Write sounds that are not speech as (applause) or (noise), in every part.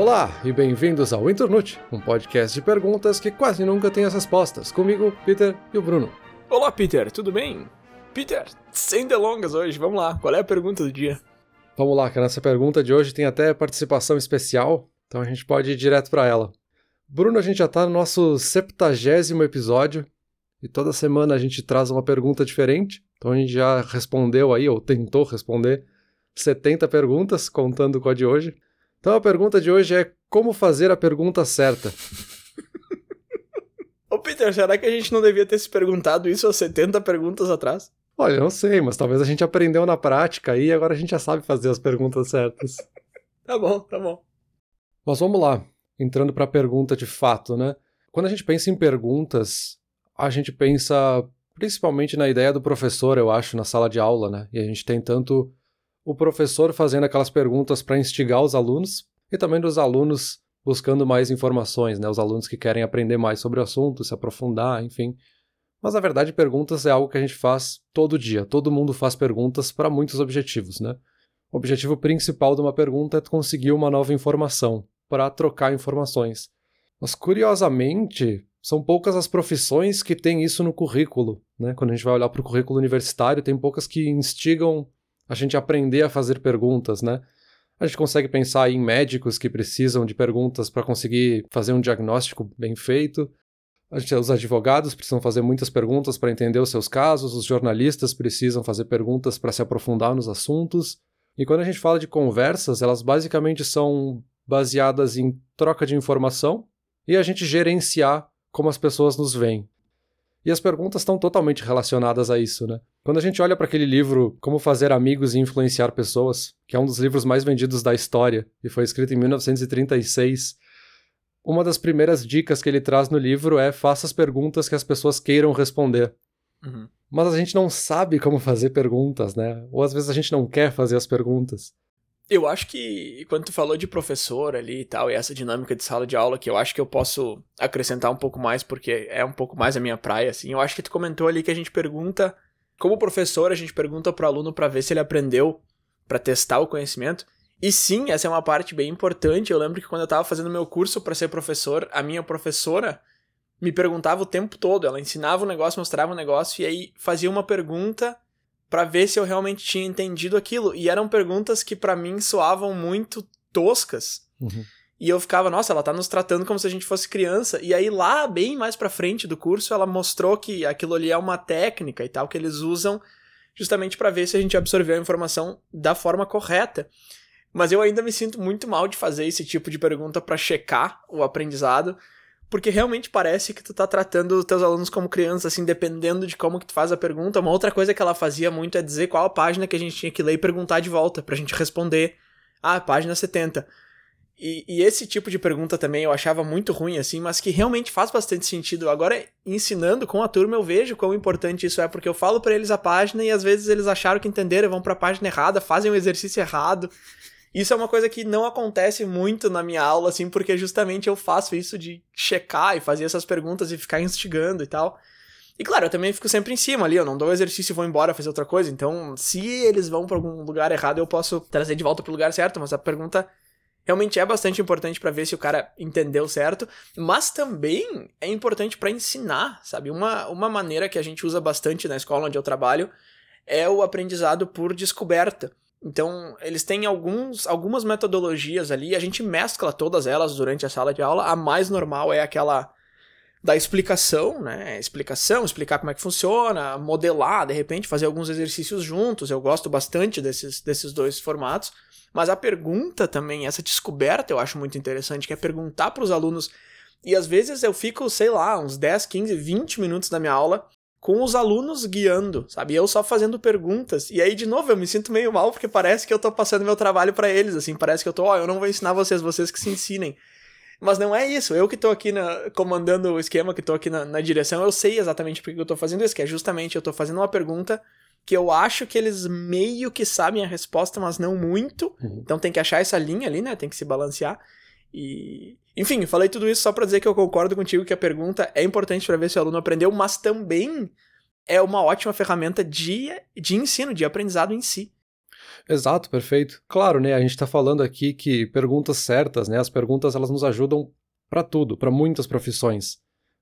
Olá e bem-vindos ao Internute, um podcast de perguntas que quase nunca tem as respostas. Comigo, Peter e o Bruno. Olá, Peter, tudo bem? Peter, sem delongas hoje, vamos lá, qual é a pergunta do dia? Vamos lá, que a nossa pergunta de hoje tem até participação especial, então a gente pode ir direto para ela. Bruno, a gente já está no nosso septagésimo episódio e toda semana a gente traz uma pergunta diferente. Então a gente já respondeu aí, ou tentou responder, 70 perguntas, contando com a de hoje. Então a pergunta de hoje é como fazer a pergunta certa. (laughs) Ô Peter, será que a gente não devia ter se perguntado isso há 70 perguntas atrás? Olha, eu não sei, mas talvez a gente aprendeu na prática e agora a gente já sabe fazer as perguntas certas. (laughs) tá bom, tá bom. Mas vamos lá, entrando para a pergunta de fato, né? Quando a gente pensa em perguntas, a gente pensa principalmente na ideia do professor, eu acho, na sala de aula, né? E a gente tem tanto o professor fazendo aquelas perguntas para instigar os alunos e também dos alunos buscando mais informações, né? Os alunos que querem aprender mais sobre o assunto, se aprofundar, enfim. Mas na verdade, perguntas é algo que a gente faz todo dia. Todo mundo faz perguntas para muitos objetivos, né? O objetivo principal de uma pergunta é conseguir uma nova informação, para trocar informações. Mas curiosamente, são poucas as profissões que têm isso no currículo. Né? Quando a gente vai olhar para o currículo universitário, tem poucas que instigam a gente aprender a fazer perguntas. Né? A gente consegue pensar em médicos que precisam de perguntas para conseguir fazer um diagnóstico bem feito. Gente, os advogados precisam fazer muitas perguntas para entender os seus casos, os jornalistas precisam fazer perguntas para se aprofundar nos assuntos. E quando a gente fala de conversas, elas basicamente são baseadas em troca de informação e a gente gerenciar como as pessoas nos veem. E as perguntas estão totalmente relacionadas a isso, né? Quando a gente olha para aquele livro Como Fazer Amigos e Influenciar Pessoas, que é um dos livros mais vendidos da história e foi escrito em 1936, uma das primeiras dicas que ele traz no livro é faça as perguntas que as pessoas queiram responder. Uhum. Mas a gente não sabe como fazer perguntas, né? Ou às vezes a gente não quer fazer as perguntas. Eu acho que quando tu falou de professor ali e tal, e essa dinâmica de sala de aula, que eu acho que eu posso acrescentar um pouco mais, porque é um pouco mais a minha praia, assim. Eu acho que tu comentou ali que a gente pergunta, como professor, a gente pergunta pro aluno para ver se ele aprendeu, para testar o conhecimento. E sim, essa é uma parte bem importante. Eu lembro que quando eu tava fazendo meu curso para ser professor, a minha professora me perguntava o tempo todo. Ela ensinava um negócio, mostrava um negócio, e aí fazia uma pergunta para ver se eu realmente tinha entendido aquilo. E eram perguntas que para mim soavam muito toscas. Uhum. E eu ficava, nossa, ela tá nos tratando como se a gente fosse criança. E aí lá, bem mais pra frente do curso, ela mostrou que aquilo ali é uma técnica e tal, que eles usam justamente para ver se a gente absorveu a informação da forma correta. Mas eu ainda me sinto muito mal de fazer esse tipo de pergunta para checar o aprendizado, porque realmente parece que tu tá tratando os teus alunos como crianças, assim, dependendo de como que tu faz a pergunta. Uma outra coisa que ela fazia muito é dizer qual a página que a gente tinha que ler e perguntar de volta, pra gente responder. Ah, página 70. E, e esse tipo de pergunta também eu achava muito ruim, assim, mas que realmente faz bastante sentido. Agora, ensinando com a turma, eu vejo quão importante isso é, porque eu falo para eles a página e às vezes eles acharam que entenderam, vão pra página errada, fazem o exercício errado. Isso é uma coisa que não acontece muito na minha aula, assim, porque justamente eu faço isso de checar e fazer essas perguntas e ficar instigando e tal. E claro, eu também fico sempre em cima ali, eu não dou o exercício e vou embora fazer outra coisa. Então, se eles vão para algum lugar errado, eu posso trazer de volta pro lugar certo, mas a pergunta realmente é bastante importante para ver se o cara entendeu certo, mas também é importante para ensinar, sabe? Uma, uma maneira que a gente usa bastante na escola onde eu trabalho é o aprendizado por descoberta. Então, eles têm alguns, algumas metodologias ali, a gente mescla todas elas durante a sala de aula. A mais normal é aquela da explicação, né? Explicação, explicar como é que funciona, modelar, de repente, fazer alguns exercícios juntos. Eu gosto bastante desses, desses dois formatos. Mas a pergunta também, essa descoberta eu acho muito interessante, que é perguntar para os alunos. E às vezes eu fico, sei lá, uns 10, 15, 20 minutos da minha aula com os alunos guiando, sabe? Eu só fazendo perguntas. E aí, de novo, eu me sinto meio mal porque parece que eu tô passando meu trabalho para eles, assim. Parece que eu tô, ó, oh, eu não vou ensinar vocês, vocês que se ensinem. Mas não é isso. Eu que tô aqui na, comandando o esquema, que tô aqui na, na direção, eu sei exatamente por que eu tô fazendo isso, que é justamente eu tô fazendo uma pergunta que eu acho que eles meio que sabem a resposta, mas não muito. Uhum. Então tem que achar essa linha ali, né? Tem que se balancear. E. Enfim, falei tudo isso só para dizer que eu concordo contigo que a pergunta é importante para ver se o aluno aprendeu, mas também é uma ótima ferramenta de, de ensino, de aprendizado em si. Exato, perfeito. Claro, né? A gente está falando aqui que perguntas certas, né? As perguntas elas nos ajudam para tudo, para muitas profissões.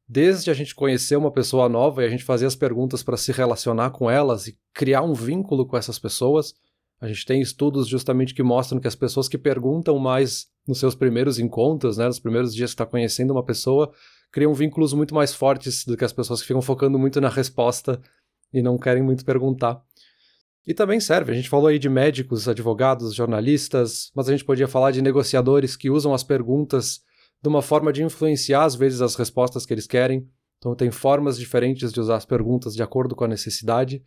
Desde a gente conhecer uma pessoa nova e a gente fazer as perguntas para se relacionar com elas e criar um vínculo com essas pessoas. A gente tem estudos justamente que mostram que as pessoas que perguntam mais nos seus primeiros encontros, né, nos primeiros dias que está conhecendo uma pessoa, criam vínculos muito mais fortes do que as pessoas que ficam focando muito na resposta e não querem muito perguntar. E também serve, a gente falou aí de médicos, advogados, jornalistas, mas a gente podia falar de negociadores que usam as perguntas de uma forma de influenciar às vezes as respostas que eles querem. Então tem formas diferentes de usar as perguntas de acordo com a necessidade.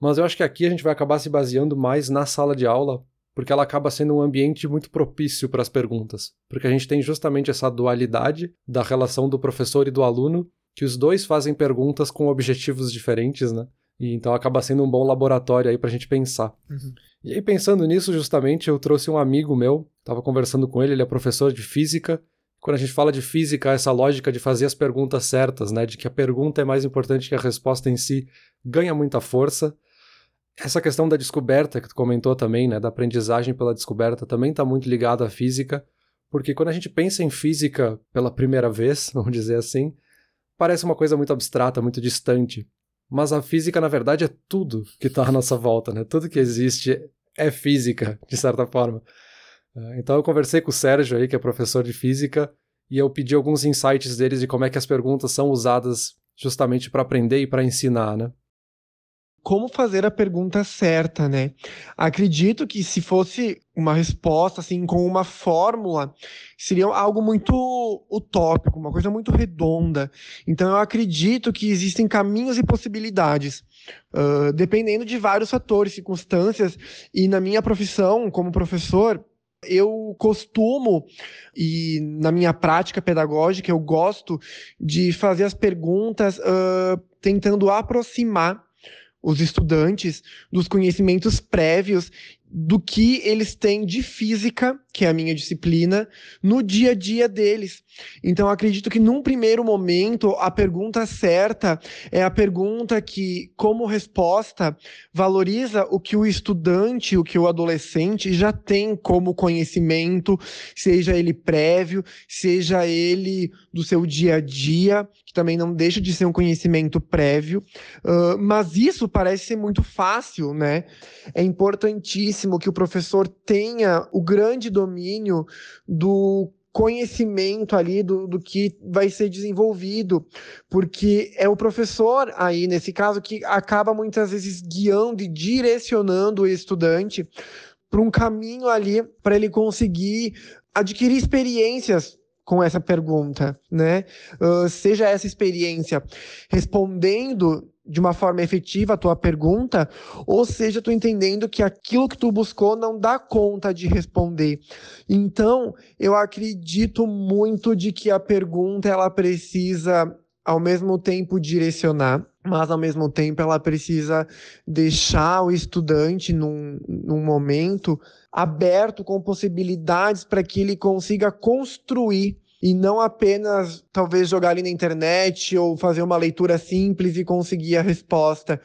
Mas eu acho que aqui a gente vai acabar se baseando mais na sala de aula, porque ela acaba sendo um ambiente muito propício para as perguntas, porque a gente tem justamente essa dualidade da relação do professor e do aluno, que os dois fazem perguntas com objetivos diferentes, né? E então acaba sendo um bom laboratório aí para a gente pensar. Uhum. E aí, pensando nisso, justamente, eu trouxe um amigo meu, estava conversando com ele, ele é professor de física. Quando a gente fala de física, essa lógica de fazer as perguntas certas, né? De que a pergunta é mais importante que a resposta em si, ganha muita força. Essa questão da descoberta que tu comentou também, né, da aprendizagem pela descoberta, também está muito ligada à física, porque quando a gente pensa em física pela primeira vez, (laughs) vamos dizer assim, parece uma coisa muito abstrata, muito distante. Mas a física, na verdade, é tudo que está à nossa volta, né? Tudo que existe é física, de certa forma. É, então eu conversei com o Sérgio aí, que é professor de física, e eu pedi alguns insights deles de como é que as perguntas são usadas justamente para aprender e para ensinar, né? Como fazer a pergunta certa, né? Acredito que se fosse uma resposta assim com uma fórmula, seria algo muito utópico, uma coisa muito redonda. Então eu acredito que existem caminhos e possibilidades, uh, dependendo de vários fatores, circunstâncias. E na minha profissão como professor, eu costumo, e na minha prática pedagógica, eu gosto de fazer as perguntas uh, tentando aproximar os estudantes dos conhecimentos prévios do que eles têm de física, que é a minha disciplina, no dia a dia deles. Então, acredito que num primeiro momento, a pergunta certa é a pergunta que, como resposta, valoriza o que o estudante, o que o adolescente já tem como conhecimento, seja ele prévio, seja ele do seu dia a dia, que também não deixa de ser um conhecimento prévio. Uh, mas isso parece ser muito fácil, né? É importantíssimo que o professor tenha o grande domínio do conhecimento ali do, do que vai ser desenvolvido, porque é o professor aí, nesse caso, que acaba muitas vezes guiando e direcionando o estudante para um caminho ali para ele conseguir adquirir experiências com essa pergunta, né? Uh, seja essa experiência respondendo de uma forma efetiva a tua pergunta, ou seja, tu entendendo que aquilo que tu buscou não dá conta de responder. Então, eu acredito muito de que a pergunta ela precisa ao mesmo tempo direcionar, mas ao mesmo tempo ela precisa deixar o estudante num, num momento aberto com possibilidades para que ele consiga construir e não apenas talvez jogar ali na internet ou fazer uma leitura simples e conseguir a resposta.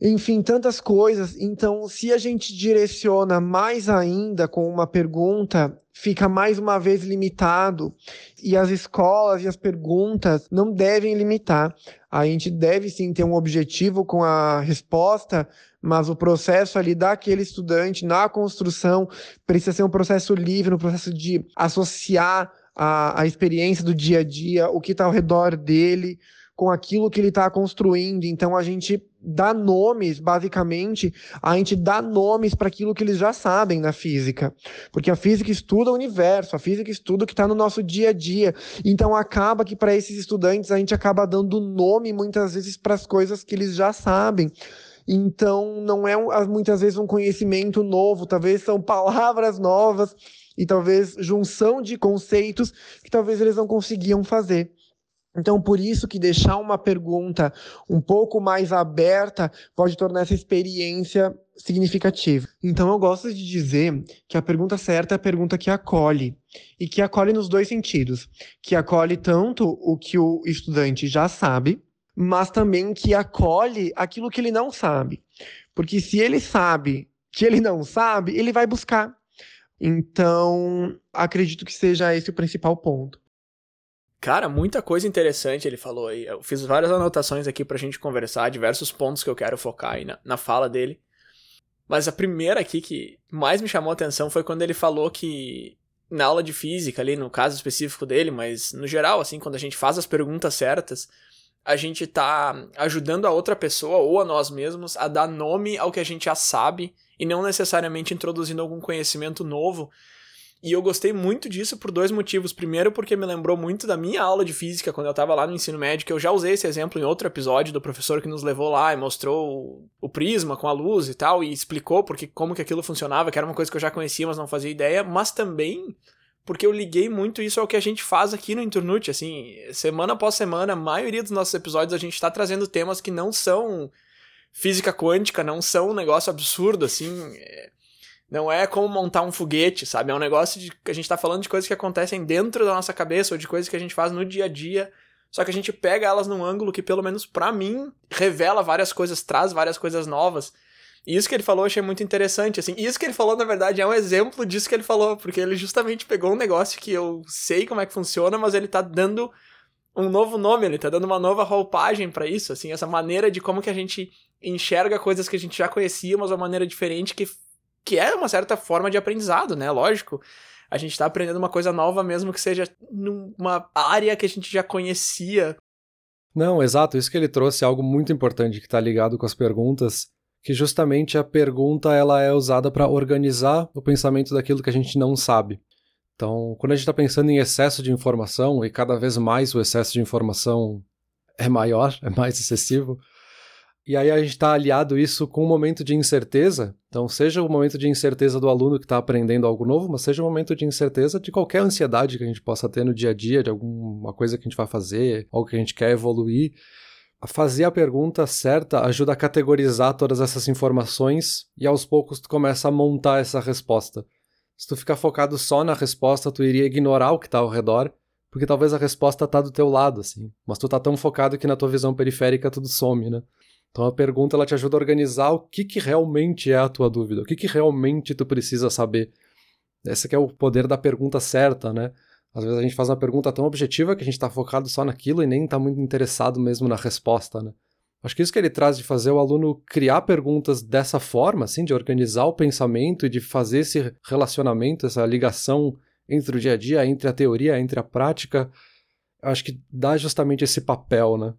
Enfim, tantas coisas. Então, se a gente direciona mais ainda com uma pergunta, fica mais uma vez limitado. E as escolas e as perguntas não devem limitar. A gente deve sim ter um objetivo com a resposta, mas o processo ali daquele estudante na construção precisa ser um processo livre, um processo de associar a, a experiência do dia a dia, o que está ao redor dele, com aquilo que ele está construindo. Então a gente dá nomes, basicamente, a gente dá nomes para aquilo que eles já sabem na física. Porque a física estuda o universo, a física estuda o que está no nosso dia a dia. Então acaba que para esses estudantes a gente acaba dando nome muitas vezes para as coisas que eles já sabem. Então não é muitas vezes um conhecimento novo, talvez são (laughs) palavras novas e talvez junção de conceitos que talvez eles não conseguiam fazer. Então, por isso que deixar uma pergunta um pouco mais aberta pode tornar essa experiência significativa. Então, eu gosto de dizer que a pergunta certa é a pergunta que acolhe. E que acolhe nos dois sentidos. Que acolhe tanto o que o estudante já sabe, mas também que acolhe aquilo que ele não sabe. Porque se ele sabe que ele não sabe, ele vai buscar. Então, acredito que seja esse o principal ponto. Cara, muita coisa interessante ele falou aí. Eu fiz várias anotações aqui pra gente conversar, diversos pontos que eu quero focar aí na, na fala dele. Mas a primeira aqui que mais me chamou a atenção foi quando ele falou que na aula de física, ali no caso específico dele, mas no geral, assim, quando a gente faz as perguntas certas, a gente tá ajudando a outra pessoa ou a nós mesmos a dar nome ao que a gente já sabe e não necessariamente introduzindo algum conhecimento novo. E eu gostei muito disso por dois motivos. Primeiro, porque me lembrou muito da minha aula de física quando eu estava lá no ensino médio, que eu já usei esse exemplo em outro episódio do professor que nos levou lá e mostrou o prisma com a luz e tal, e explicou porque, como que aquilo funcionava, que era uma coisa que eu já conhecia, mas não fazia ideia, mas também porque eu liguei muito isso ao que a gente faz aqui no Internute, assim, semana após semana, a maioria dos nossos episódios a gente está trazendo temas que não são física quântica, não são um negócio absurdo, assim, é, não é como montar um foguete, sabe? É um negócio de que a gente está falando de coisas que acontecem dentro da nossa cabeça ou de coisas que a gente faz no dia a dia, só que a gente pega elas num ângulo que, pelo menos para mim, revela várias coisas, traz várias coisas novas. Isso que ele falou eu achei muito interessante, assim. Isso que ele falou, na verdade, é um exemplo disso que ele falou, porque ele justamente pegou um negócio que eu sei como é que funciona, mas ele tá dando um novo nome, ele tá dando uma nova roupagem para isso, assim, essa maneira de como que a gente enxerga coisas que a gente já conhecia, mas uma maneira diferente que, que é uma certa forma de aprendizado, né? Lógico. A gente tá aprendendo uma coisa nova mesmo que seja numa área que a gente já conhecia. Não, exato. Isso que ele trouxe é algo muito importante que tá ligado com as perguntas que justamente a pergunta ela é usada para organizar o pensamento daquilo que a gente não sabe. Então, quando a gente está pensando em excesso de informação, e cada vez mais o excesso de informação é maior, (laughs) é mais excessivo, e aí a gente está aliado isso com um momento de incerteza. Então, seja o momento de incerteza do aluno que está aprendendo algo novo, mas seja o momento de incerteza de qualquer ansiedade que a gente possa ter no dia a dia, de alguma coisa que a gente vai fazer, algo que a gente quer evoluir fazer a pergunta certa ajuda a categorizar todas essas informações e aos poucos tu começa a montar essa resposta. Se tu ficar focado só na resposta, tu iria ignorar o que está ao redor, porque talvez a resposta tá do teu lado, assim. Mas tu tá tão focado que na tua visão periférica tudo some, né? Então a pergunta ela te ajuda a organizar o que, que realmente é a tua dúvida, o que, que realmente tu precisa saber. Esse que é o poder da pergunta certa, né? Às vezes a gente faz uma pergunta tão objetiva que a gente está focado só naquilo e nem está muito interessado mesmo na resposta, né? Acho que isso que ele traz de fazer o aluno criar perguntas dessa forma, assim, de organizar o pensamento e de fazer esse relacionamento, essa ligação entre o dia a dia, entre a teoria, entre a prática, acho que dá justamente esse papel, né?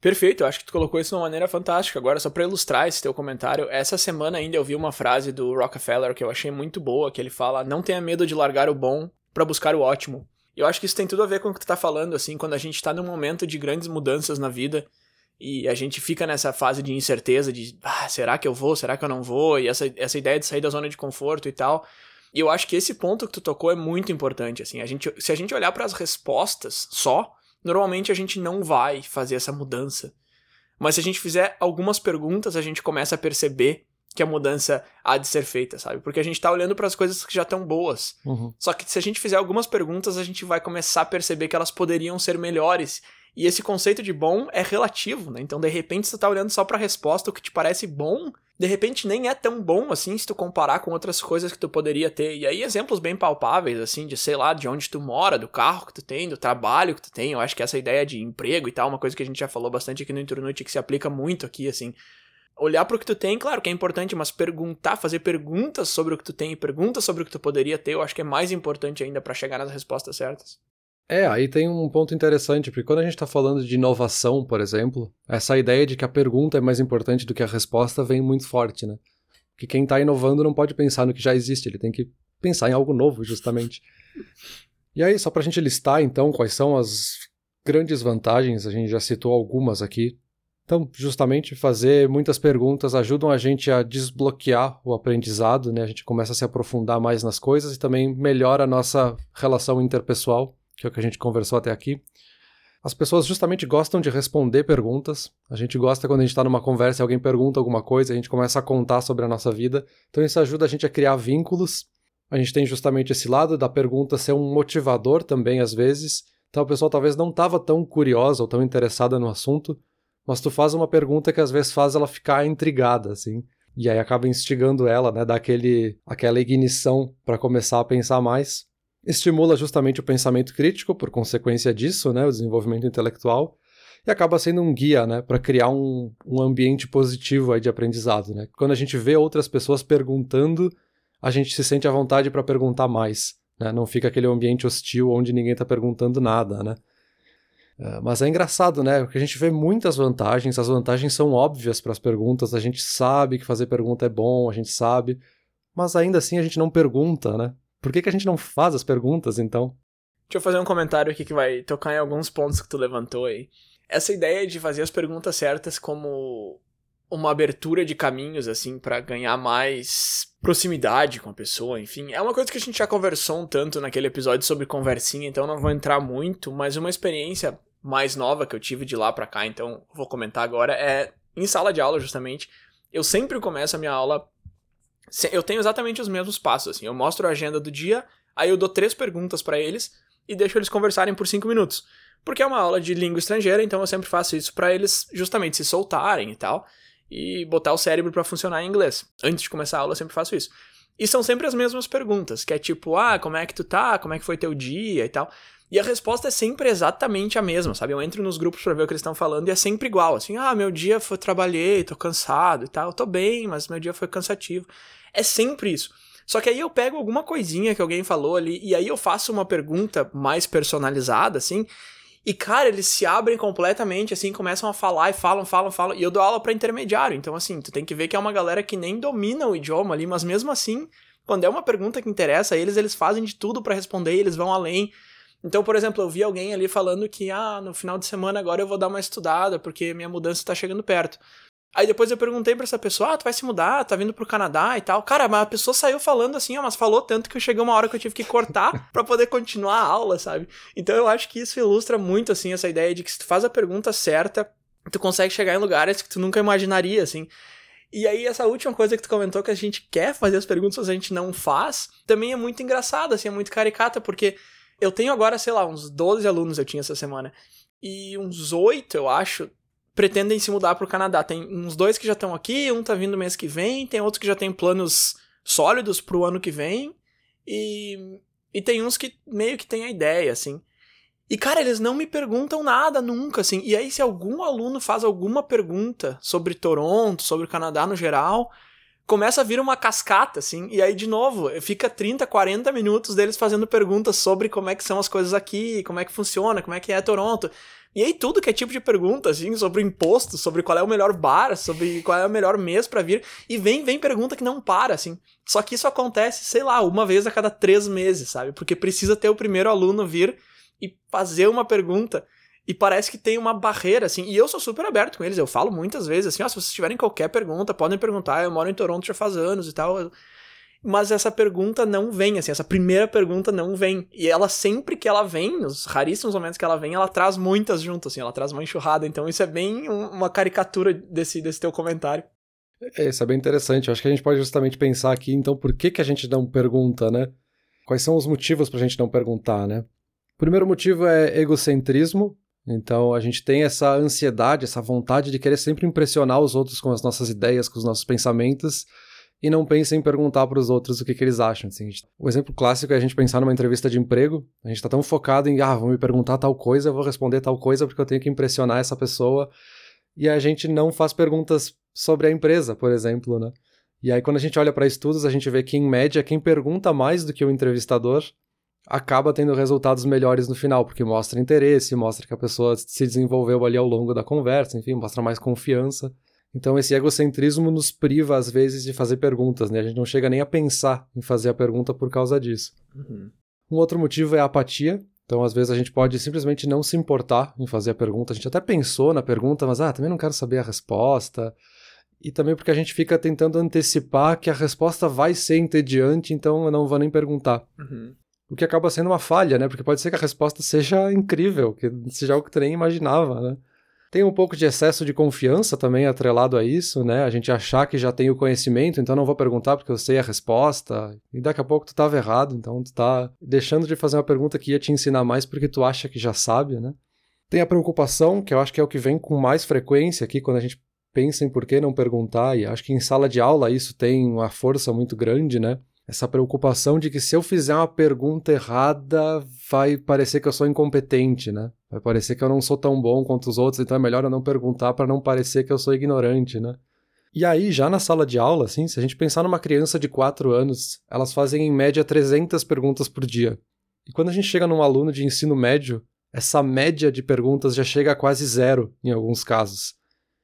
Perfeito, eu acho que tu colocou isso de uma maneira fantástica. Agora, só para ilustrar esse teu comentário, essa semana ainda eu vi uma frase do Rockefeller que eu achei muito boa, que ele fala: "Não tenha medo de largar o bom para buscar o ótimo". Eu acho que isso tem tudo a ver com o que tu tá falando, assim, quando a gente tá num momento de grandes mudanças na vida e a gente fica nessa fase de incerteza, de ah, será que eu vou, será que eu não vou, e essa, essa ideia de sair da zona de conforto e tal. E eu acho que esse ponto que tu tocou é muito importante, assim, a gente, se a gente olhar para as respostas só, normalmente a gente não vai fazer essa mudança. Mas se a gente fizer algumas perguntas, a gente começa a perceber que a mudança há de ser feita, sabe? Porque a gente tá olhando para as coisas que já estão boas. Uhum. Só que se a gente fizer algumas perguntas, a gente vai começar a perceber que elas poderiam ser melhores. E esse conceito de bom é relativo, né? Então, de repente, você tá olhando só para a resposta, o que te parece bom, de repente nem é tão bom assim se tu comparar com outras coisas que tu poderia ter. E aí, exemplos bem palpáveis, assim, de sei lá, de onde tu mora, do carro que tu tem, do trabalho que tu tem. Eu acho que essa ideia de emprego e tal, uma coisa que a gente já falou bastante aqui no Internute que se aplica muito aqui, assim olhar para o que tu tem, claro que é importante, mas perguntar, fazer perguntas sobre o que tu tem, perguntas sobre o que tu poderia ter, eu acho que é mais importante ainda para chegar nas respostas certas. É, aí tem um ponto interessante, porque quando a gente está falando de inovação, por exemplo, essa ideia de que a pergunta é mais importante do que a resposta vem muito forte, né? Que quem está inovando não pode pensar no que já existe, ele tem que pensar em algo novo, justamente. E aí, só para a gente listar, então, quais são as grandes vantagens, a gente já citou algumas aqui, então, justamente fazer muitas perguntas ajudam a gente a desbloquear o aprendizado, né? A gente começa a se aprofundar mais nas coisas e também melhora a nossa relação interpessoal, que é o que a gente conversou até aqui. As pessoas justamente gostam de responder perguntas. A gente gosta quando a gente está numa conversa e alguém pergunta alguma coisa, a gente começa a contar sobre a nossa vida. Então isso ajuda a gente a criar vínculos. A gente tem justamente esse lado da pergunta ser um motivador também às vezes. Então a pessoa talvez não estava tão curiosa ou tão interessada no assunto, mas tu faz uma pergunta que às vezes faz ela ficar intrigada, assim. e aí acaba instigando ela, né, dá aquele, aquela ignição para começar a pensar mais. Estimula justamente o pensamento crítico, por consequência disso, né, o desenvolvimento intelectual, e acaba sendo um guia, né, para criar um, um ambiente positivo aí de aprendizado, né. Quando a gente vê outras pessoas perguntando, a gente se sente à vontade para perguntar mais, né, não fica aquele ambiente hostil onde ninguém está perguntando nada, né. É, mas é engraçado, né? Porque a gente vê muitas vantagens, as vantagens são óbvias para as perguntas, a gente sabe que fazer pergunta é bom, a gente sabe, mas ainda assim a gente não pergunta, né? Por que, que a gente não faz as perguntas, então? Deixa eu fazer um comentário aqui que vai tocar em alguns pontos que tu levantou aí. Essa ideia de fazer as perguntas certas como uma abertura de caminhos, assim, para ganhar mais proximidade com a pessoa, enfim. É uma coisa que a gente já conversou um tanto naquele episódio sobre conversinha, então não vou entrar muito, mas uma experiência mais nova que eu tive de lá para cá, então vou comentar agora, é em sala de aula, justamente. Eu sempre começo a minha aula. Eu tenho exatamente os mesmos passos, assim. Eu mostro a agenda do dia, aí eu dou três perguntas para eles e deixo eles conversarem por cinco minutos. Porque é uma aula de língua estrangeira, então eu sempre faço isso para eles justamente se soltarem e tal e botar o cérebro para funcionar em inglês. Antes de começar a aula, eu sempre faço isso. E são sempre as mesmas perguntas, que é tipo, ah, como é que tu tá? Como é que foi teu dia e tal. E a resposta é sempre exatamente a mesma, sabe? Eu entro nos grupos para ver o que eles estão falando e é sempre igual, assim, ah, meu dia foi trabalhei, tô cansado e tal, tô bem, mas meu dia foi cansativo. É sempre isso. Só que aí eu pego alguma coisinha que alguém falou ali e aí eu faço uma pergunta mais personalizada, assim, e, cara, eles se abrem completamente, assim, começam a falar e falam, falam, falam. E eu dou aula para intermediário. Então, assim, tu tem que ver que é uma galera que nem domina o idioma ali, mas mesmo assim, quando é uma pergunta que interessa a eles, eles fazem de tudo para responder, eles vão além. Então, por exemplo, eu vi alguém ali falando que, ah, no final de semana agora eu vou dar uma estudada, porque minha mudança tá chegando perto. Aí depois eu perguntei pra essa pessoa, ah, tu vai se mudar, tá vindo pro Canadá e tal. Cara, mas a pessoa saiu falando assim, ó, mas falou tanto que eu cheguei uma hora que eu tive que cortar (laughs) para poder continuar a aula, sabe? Então eu acho que isso ilustra muito, assim, essa ideia de que se tu faz a pergunta certa, tu consegue chegar em lugares que tu nunca imaginaria, assim. E aí, essa última coisa que tu comentou, que a gente quer fazer as perguntas, mas a gente não faz, também é muito engraçada, assim, é muito caricata, porque eu tenho agora, sei lá, uns 12 alunos eu tinha essa semana. E uns 8, eu acho, pretendem se mudar para o Canadá. Tem uns dois que já estão aqui, um tá vindo mês que vem, tem outros que já tem planos sólidos para o ano que vem, e, e tem uns que meio que tem a ideia, assim. E, cara, eles não me perguntam nada nunca, assim. E aí, se algum aluno faz alguma pergunta sobre Toronto, sobre o Canadá no geral, começa a vir uma cascata, assim. E aí, de novo, fica 30, 40 minutos deles fazendo perguntas sobre como é que são as coisas aqui, como é que funciona, como é que é Toronto. E aí tudo que é tipo de pergunta, assim, sobre imposto, sobre qual é o melhor bar, sobre qual é o melhor mês para vir, e vem, vem pergunta que não para, assim. Só que isso acontece, sei lá, uma vez a cada três meses, sabe? Porque precisa ter o primeiro aluno vir e fazer uma pergunta. E parece que tem uma barreira, assim. E eu sou super aberto com eles. Eu falo muitas vezes, assim, ó, se vocês tiverem qualquer pergunta, podem perguntar. Eu moro em Toronto já faz anos e tal mas essa pergunta não vem, assim, essa primeira pergunta não vem. E ela sempre que ela vem, nos raríssimos momentos que ela vem, ela traz muitas juntas, assim, ela traz uma enxurrada. Então isso é bem uma caricatura desse, desse teu comentário. É, isso é bem interessante. Eu acho que a gente pode justamente pensar aqui, então, por que, que a gente não pergunta, né? Quais são os motivos para a gente não perguntar, né? O primeiro motivo é egocentrismo. Então, a gente tem essa ansiedade, essa vontade de querer sempre impressionar os outros com as nossas ideias, com os nossos pensamentos e não pensa em perguntar para os outros o que, que eles acham. Assim. O exemplo clássico é a gente pensar numa entrevista de emprego, a gente está tão focado em, ah, vão me perguntar tal coisa, eu vou responder tal coisa porque eu tenho que impressionar essa pessoa, e a gente não faz perguntas sobre a empresa, por exemplo, né? E aí, quando a gente olha para estudos, a gente vê que, em média, quem pergunta mais do que o entrevistador acaba tendo resultados melhores no final, porque mostra interesse, mostra que a pessoa se desenvolveu ali ao longo da conversa, enfim, mostra mais confiança. Então esse egocentrismo nos priva às vezes de fazer perguntas, né? A gente não chega nem a pensar em fazer a pergunta por causa disso. Uhum. Um outro motivo é a apatia. Então às vezes a gente pode simplesmente não se importar em fazer a pergunta. A gente até pensou na pergunta, mas ah, também não quero saber a resposta. E também porque a gente fica tentando antecipar que a resposta vai ser entediante, então eu não vou nem perguntar. Uhum. O que acaba sendo uma falha, né? Porque pode ser que a resposta seja incrível, que seja algo que tu nem imaginava, né? Tem um pouco de excesso de confiança também atrelado a isso, né? A gente achar que já tem o conhecimento, então não vou perguntar porque eu sei a resposta. E daqui a pouco tu estava errado, então tu tá deixando de fazer uma pergunta que ia te ensinar mais porque tu acha que já sabe, né? Tem a preocupação, que eu acho que é o que vem com mais frequência aqui quando a gente pensa em por que não perguntar, e acho que em sala de aula isso tem uma força muito grande, né? Essa preocupação de que se eu fizer uma pergunta errada, vai parecer que eu sou incompetente, né? Vai parecer que eu não sou tão bom quanto os outros, então é melhor eu não perguntar para não parecer que eu sou ignorante, né? E aí, já na sala de aula, assim, se a gente pensar numa criança de 4 anos, elas fazem em média 300 perguntas por dia. E quando a gente chega num aluno de ensino médio, essa média de perguntas já chega a quase zero em alguns casos.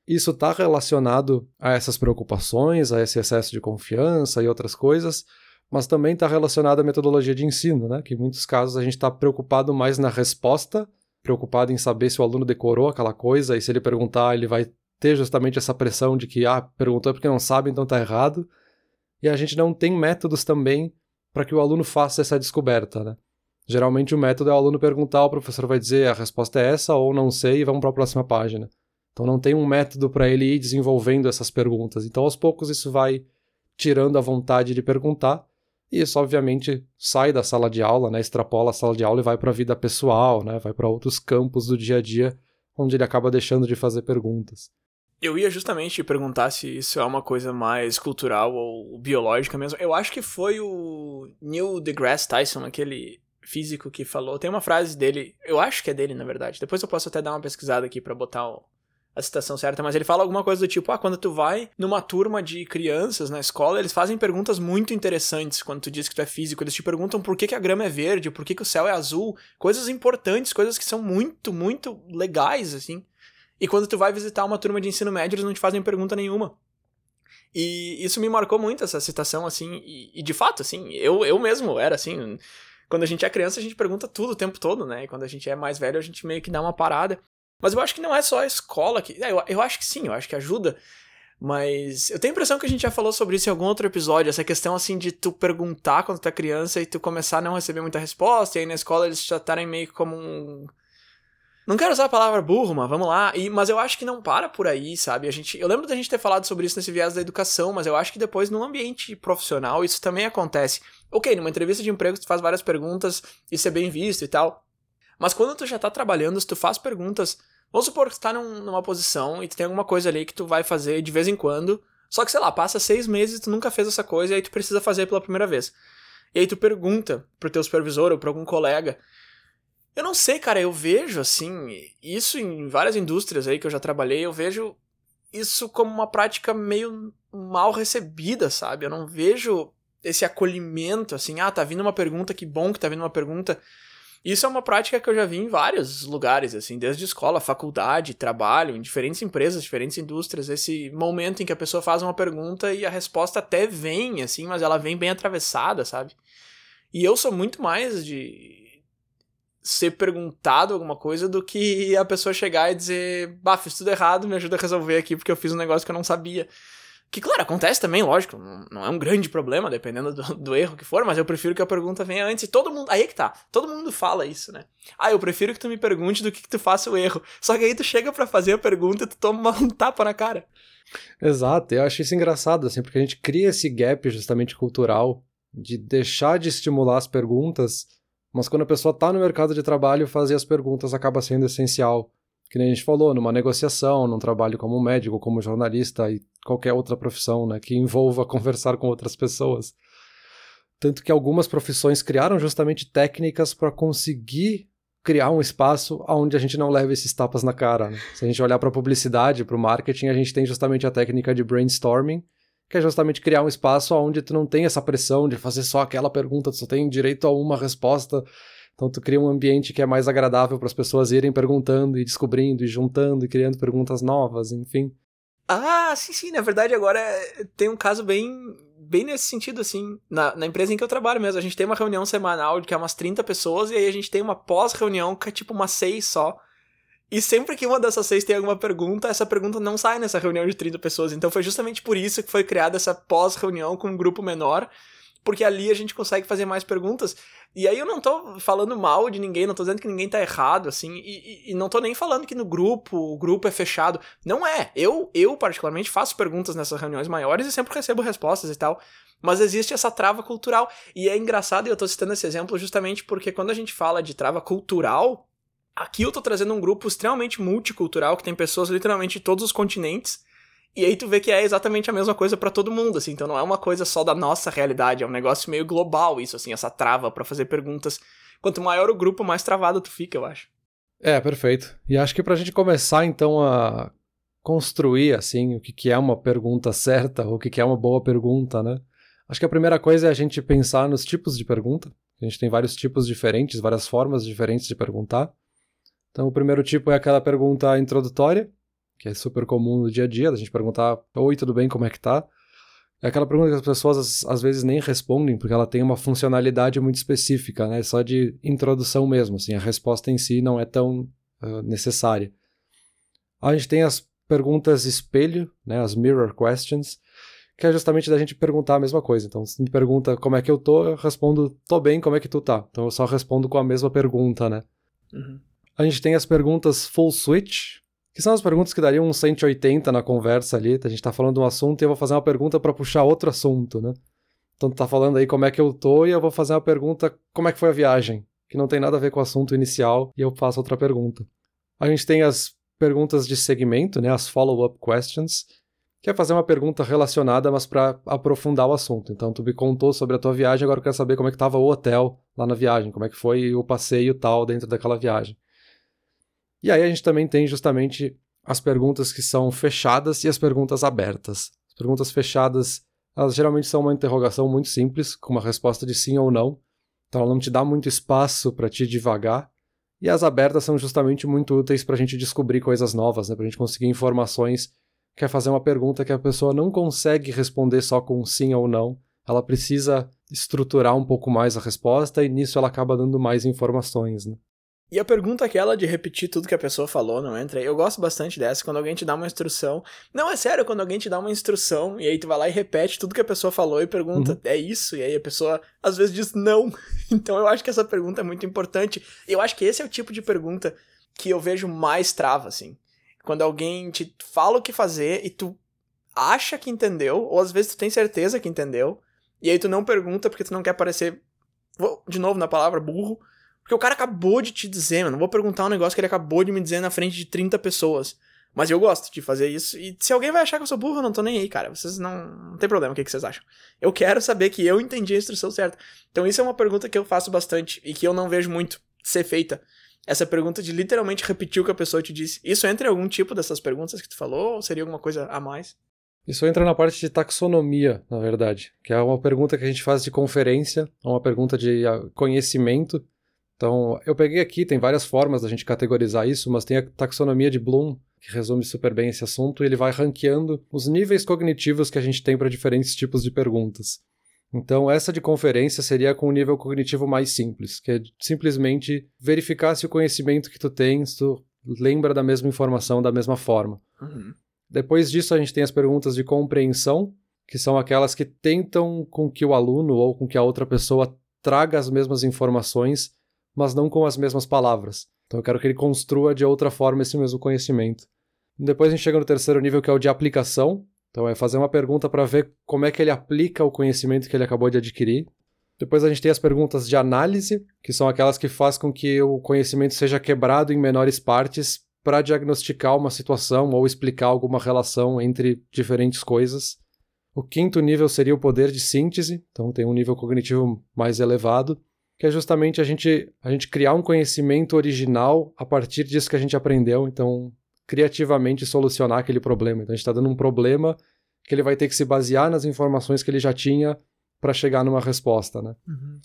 Isso está relacionado a essas preocupações, a esse excesso de confiança e outras coisas, mas também está relacionado à metodologia de ensino, né? que em muitos casos a gente está preocupado mais na resposta, preocupado em saber se o aluno decorou aquela coisa e se ele perguntar, ele vai ter justamente essa pressão de que, ah, perguntou porque não sabe, então está errado. E a gente não tem métodos também para que o aluno faça essa descoberta, né? Geralmente o método é o aluno perguntar, o professor vai dizer a resposta é essa ou não sei e vamos para a próxima página. Então não tem um método para ele ir desenvolvendo essas perguntas. Então aos poucos isso vai tirando a vontade de perguntar e isso obviamente sai da sala de aula, né? Extrapola a sala de aula e vai para a vida pessoal, né? Vai para outros campos do dia a dia onde ele acaba deixando de fazer perguntas. Eu ia justamente perguntar se isso é uma coisa mais cultural ou biológica mesmo. Eu acho que foi o Neil deGrasse Tyson, aquele físico que falou. Tem uma frase dele, eu acho que é dele, na verdade. Depois eu posso até dar uma pesquisada aqui para botar o, a citação certa, mas ele fala alguma coisa do tipo: ah, quando tu vai numa turma de crianças na escola, eles fazem perguntas muito interessantes quando tu diz que tu é físico. Eles te perguntam por que, que a grama é verde, por que, que o céu é azul, coisas importantes, coisas que são muito, muito legais, assim. E quando tu vai visitar uma turma de ensino médio, eles não te fazem pergunta nenhuma. E isso me marcou muito, essa citação, assim, e, e, de fato, assim, eu, eu mesmo era assim. Quando a gente é criança, a gente pergunta tudo o tempo todo, né? E quando a gente é mais velho, a gente meio que dá uma parada. Mas eu acho que não é só a escola que. É, eu, eu acho que sim, eu acho que ajuda. Mas eu tenho a impressão que a gente já falou sobre isso em algum outro episódio, essa questão assim de tu perguntar quando tu é criança e tu começar a não receber muita resposta, e aí na escola eles já estarem meio como um não quero usar a palavra burro, mas vamos lá. E, mas eu acho que não para por aí, sabe? A gente, eu lembro da gente ter falado sobre isso nesse viés da educação, mas eu acho que depois no ambiente profissional isso também acontece. Ok, numa entrevista de emprego tu faz várias perguntas e ser bem visto e tal. Mas quando tu já tá trabalhando, se tu faz perguntas, vamos supor que tu tá num, numa posição e tu tem alguma coisa ali que tu vai fazer de vez em quando, só que sei lá, passa seis meses e tu nunca fez essa coisa e aí tu precisa fazer pela primeira vez. E aí tu pergunta pro teu supervisor ou pra algum colega, eu não sei, cara, eu vejo assim, isso em várias indústrias aí que eu já trabalhei, eu vejo isso como uma prática meio mal recebida, sabe? Eu não vejo esse acolhimento assim, ah, tá vindo uma pergunta, que bom que tá vindo uma pergunta. Isso é uma prática que eu já vi em vários lugares, assim, desde escola, faculdade, trabalho, em diferentes empresas, diferentes indústrias, esse momento em que a pessoa faz uma pergunta e a resposta até vem, assim, mas ela vem bem atravessada, sabe? E eu sou muito mais de ser perguntado alguma coisa do que a pessoa chegar e dizer, bah, fiz tudo errado, me ajuda a resolver aqui porque eu fiz um negócio que eu não sabia. Que, claro, acontece também, lógico, não é um grande problema, dependendo do, do, erro que for, mas eu prefiro que a pergunta venha antes e todo mundo. Aí é que tá, todo mundo fala isso, né? Ah, eu prefiro que tu me pergunte do que, que tu faça o erro. Só que aí tu chega para fazer a pergunta e tu toma (laughs) um tapa na cara. Exato, eu acho isso engraçado, assim, porque a gente cria esse gap justamente cultural de deixar de estimular as perguntas mas quando a pessoa está no mercado de trabalho, fazer as perguntas acaba sendo essencial. Que nem a gente falou, numa negociação, num trabalho como médico, como jornalista e qualquer outra profissão né, que envolva (laughs) conversar com outras pessoas. Tanto que algumas profissões criaram justamente técnicas para conseguir criar um espaço onde a gente não leve esses tapas na cara. Né? Se a gente olhar para a publicidade, para o marketing, a gente tem justamente a técnica de brainstorming, que é justamente criar um espaço onde tu não tem essa pressão de fazer só aquela pergunta, tu só tem direito a uma resposta. Então tu cria um ambiente que é mais agradável para as pessoas irem perguntando e descobrindo e juntando e criando perguntas novas, enfim. Ah, sim, sim, na verdade agora tem um caso bem bem nesse sentido, assim, na, na empresa em que eu trabalho mesmo. A gente tem uma reunião semanal que é umas 30 pessoas, e aí a gente tem uma pós-reunião que é tipo umas 6 só, e sempre que uma dessas seis tem alguma pergunta, essa pergunta não sai nessa reunião de 30 pessoas. Então foi justamente por isso que foi criada essa pós-reunião com um grupo menor, porque ali a gente consegue fazer mais perguntas. E aí eu não tô falando mal de ninguém, não tô dizendo que ninguém tá errado, assim, e, e, e não tô nem falando que no grupo, o grupo é fechado. Não é. Eu, eu particularmente, faço perguntas nessas reuniões maiores e sempre recebo respostas e tal. Mas existe essa trava cultural. E é engraçado, e eu tô citando esse exemplo justamente porque quando a gente fala de trava cultural, Aqui eu tô trazendo um grupo extremamente multicultural, que tem pessoas literalmente de todos os continentes, E aí tu vê que é exatamente a mesma coisa para todo mundo, assim. Então não é uma coisa só da nossa realidade, é um negócio meio global isso, assim, essa trava para fazer perguntas. Quanto maior o grupo, mais travado tu fica, eu acho. É, perfeito. E acho que pra gente começar, então, a construir, assim, o que, que é uma pergunta certa, o que, que é uma boa pergunta, né? Acho que a primeira coisa é a gente pensar nos tipos de pergunta. A gente tem vários tipos diferentes, várias formas diferentes de perguntar. Então, o primeiro tipo é aquela pergunta introdutória, que é super comum no dia a dia, a gente perguntar: Oi, tudo bem, como é que tá? É aquela pergunta que as pessoas às vezes nem respondem, porque ela tem uma funcionalidade muito específica, né? Só de introdução mesmo, assim, a resposta em si não é tão uh, necessária. A gente tem as perguntas espelho, né? As mirror questions, que é justamente da gente perguntar a mesma coisa. Então, se me pergunta como é que eu tô, eu respondo, tô bem, como é que tu tá? Então eu só respondo com a mesma pergunta, né? Uhum. A gente tem as perguntas full switch, que são as perguntas que dariam um 180 na conversa ali. A gente tá falando de um assunto e eu vou fazer uma pergunta para puxar outro assunto, né? Então tu tá falando aí como é que eu tô e eu vou fazer uma pergunta como é que foi a viagem, que não tem nada a ver com o assunto inicial e eu faço outra pergunta. A gente tem as perguntas de segmento, né, as follow-up questions, que é fazer uma pergunta relacionada, mas para aprofundar o assunto. Então, tu me contou sobre a tua viagem, agora eu quero saber como é que estava o hotel lá na viagem, como é que foi o passeio tal dentro daquela viagem. E aí a gente também tem justamente as perguntas que são fechadas e as perguntas abertas. As perguntas fechadas, elas geralmente são uma interrogação muito simples, com uma resposta de sim ou não. Então ela não te dá muito espaço para te devagar. E as abertas são justamente muito úteis para a gente descobrir coisas novas, né? para a gente conseguir informações. Quer fazer uma pergunta que a pessoa não consegue responder só com sim ou não. Ela precisa estruturar um pouco mais a resposta e nisso ela acaba dando mais informações. Né? E a pergunta aquela de repetir tudo que a pessoa falou, não entra? Eu gosto bastante dessa, quando alguém te dá uma instrução. Não, é sério, quando alguém te dá uma instrução e aí tu vai lá e repete tudo que a pessoa falou e pergunta, uhum. é isso? E aí a pessoa às vezes diz não. (laughs) Então eu acho que essa pergunta é muito importante. Eu acho que esse é o tipo de pergunta que eu vejo mais trava, assim. Quando alguém te fala o que fazer e tu acha que entendeu, ou às vezes tu tem certeza que entendeu, e aí tu não pergunta porque tu não quer parecer, vou de novo na palavra, burro porque o cara acabou de te dizer, mano. Não vou perguntar um negócio que ele acabou de me dizer na frente de 30 pessoas. Mas eu gosto de fazer isso. E se alguém vai achar que eu sou burro, eu não tô nem aí, cara. Vocês não. Não tem problema, o que, que vocês acham? Eu quero saber que eu entendi a instrução certa. Então, isso é uma pergunta que eu faço bastante e que eu não vejo muito ser feita. Essa pergunta de literalmente repetir o que a pessoa te disse. Isso entra em algum tipo dessas perguntas que tu falou ou seria alguma coisa a mais? Isso entra na parte de taxonomia, na verdade, que é uma pergunta que a gente faz de conferência, é uma pergunta de ah, conhecimento então, eu peguei aqui, tem várias formas da gente categorizar isso, mas tem a taxonomia de Bloom, que resume super bem esse assunto, e ele vai ranqueando os níveis cognitivos que a gente tem para diferentes tipos de perguntas. Então, essa de conferência seria com o nível cognitivo mais simples, que é simplesmente verificar se o conhecimento que tu tens, tu lembra da mesma informação da mesma forma. Uhum. Depois disso, a gente tem as perguntas de compreensão, que são aquelas que tentam com que o aluno ou com que a outra pessoa traga as mesmas informações mas não com as mesmas palavras. Então eu quero que ele construa de outra forma esse mesmo conhecimento. Depois a gente chega no terceiro nível, que é o de aplicação. Então é fazer uma pergunta para ver como é que ele aplica o conhecimento que ele acabou de adquirir. Depois a gente tem as perguntas de análise, que são aquelas que fazem com que o conhecimento seja quebrado em menores partes para diagnosticar uma situação ou explicar alguma relação entre diferentes coisas. O quinto nível seria o poder de síntese, então tem um nível cognitivo mais elevado que é justamente a gente, a gente criar um conhecimento original a partir disso que a gente aprendeu, então criativamente solucionar aquele problema. Então a gente está dando um problema que ele vai ter que se basear nas informações que ele já tinha para chegar numa resposta, né? Uhum.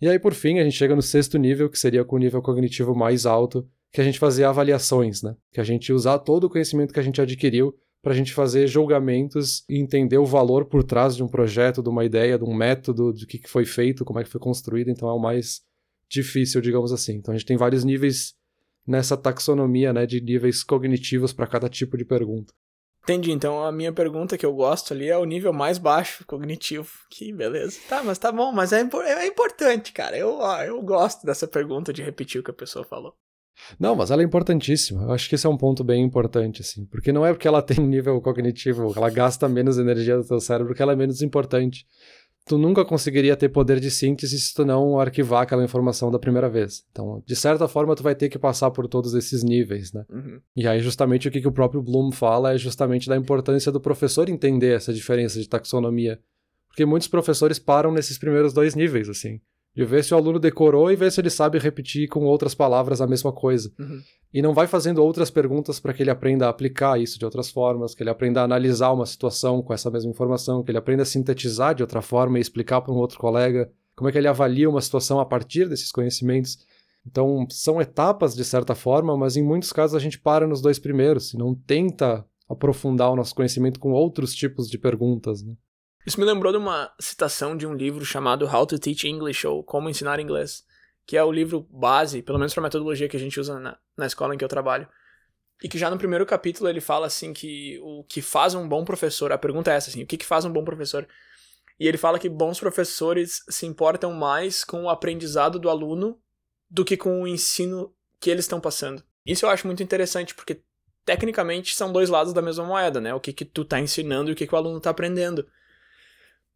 E aí, por fim, a gente chega no sexto nível, que seria com o nível cognitivo mais alto, que a gente fazia avaliações, né? Que a gente usar todo o conhecimento que a gente adquiriu para a gente fazer julgamentos e entender o valor por trás de um projeto, de uma ideia, de um método, de que foi feito, como é que foi construído. Então é o mais difícil, digamos assim. Então a gente tem vários níveis nessa taxonomia, né, de níveis cognitivos para cada tipo de pergunta. Entendi. Então a minha pergunta que eu gosto ali é o nível mais baixo cognitivo. Que beleza. Tá, mas tá bom, mas é, é importante, cara. Eu, ó, eu gosto dessa pergunta de repetir o que a pessoa falou. Não, mas ela é importantíssima. Eu acho que esse é um ponto bem importante, assim. Porque não é porque ela (laughs) tem um nível cognitivo, ela gasta menos energia do teu cérebro que ela é menos importante. tu nunca conseguiria ter poder de síntese se tu não arquivar aquela informação da primeira vez. Então, de certa forma, tu vai ter que passar por todos esses níveis, né? Uhum. E aí, justamente o que, que o próprio Bloom fala é justamente da importância do professor entender essa diferença de taxonomia. Porque muitos professores param nesses primeiros dois níveis, assim. De ver se o aluno decorou e ver se ele sabe repetir com outras palavras a mesma coisa. Uhum. E não vai fazendo outras perguntas para que ele aprenda a aplicar isso de outras formas, que ele aprenda a analisar uma situação com essa mesma informação, que ele aprenda a sintetizar de outra forma e explicar para um outro colega, como é que ele avalia uma situação a partir desses conhecimentos. Então, são etapas de certa forma, mas em muitos casos a gente para nos dois primeiros e não tenta aprofundar o nosso conhecimento com outros tipos de perguntas. Né? Isso me lembrou de uma citação de um livro chamado How to Teach English ou Como Ensinar Inglês, que é o livro base, pelo menos para a metodologia que a gente usa na, na escola em que eu trabalho. E que já no primeiro capítulo ele fala assim que o que faz um bom professor, a pergunta é essa assim, o que, que faz um bom professor? E ele fala que bons professores se importam mais com o aprendizado do aluno do que com o ensino que eles estão passando. Isso eu acho muito interessante, porque tecnicamente são dois lados da mesma moeda, né? O que, que tu tá ensinando e o que, que o aluno tá aprendendo.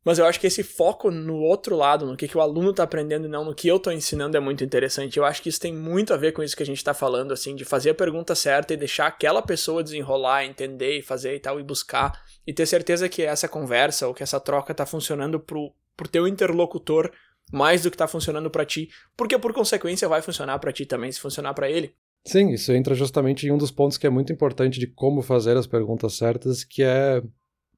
Mas eu acho que esse foco no outro lado, no que, que o aluno está aprendendo e não no que eu estou ensinando, é muito interessante. Eu acho que isso tem muito a ver com isso que a gente está falando, assim, de fazer a pergunta certa e deixar aquela pessoa desenrolar, entender e fazer e tal, e buscar, e ter certeza que essa conversa ou que essa troca está funcionando pro, pro teu interlocutor mais do que está funcionando para ti, porque por consequência vai funcionar para ti também, se funcionar para ele. Sim, isso entra justamente em um dos pontos que é muito importante de como fazer as perguntas certas, que é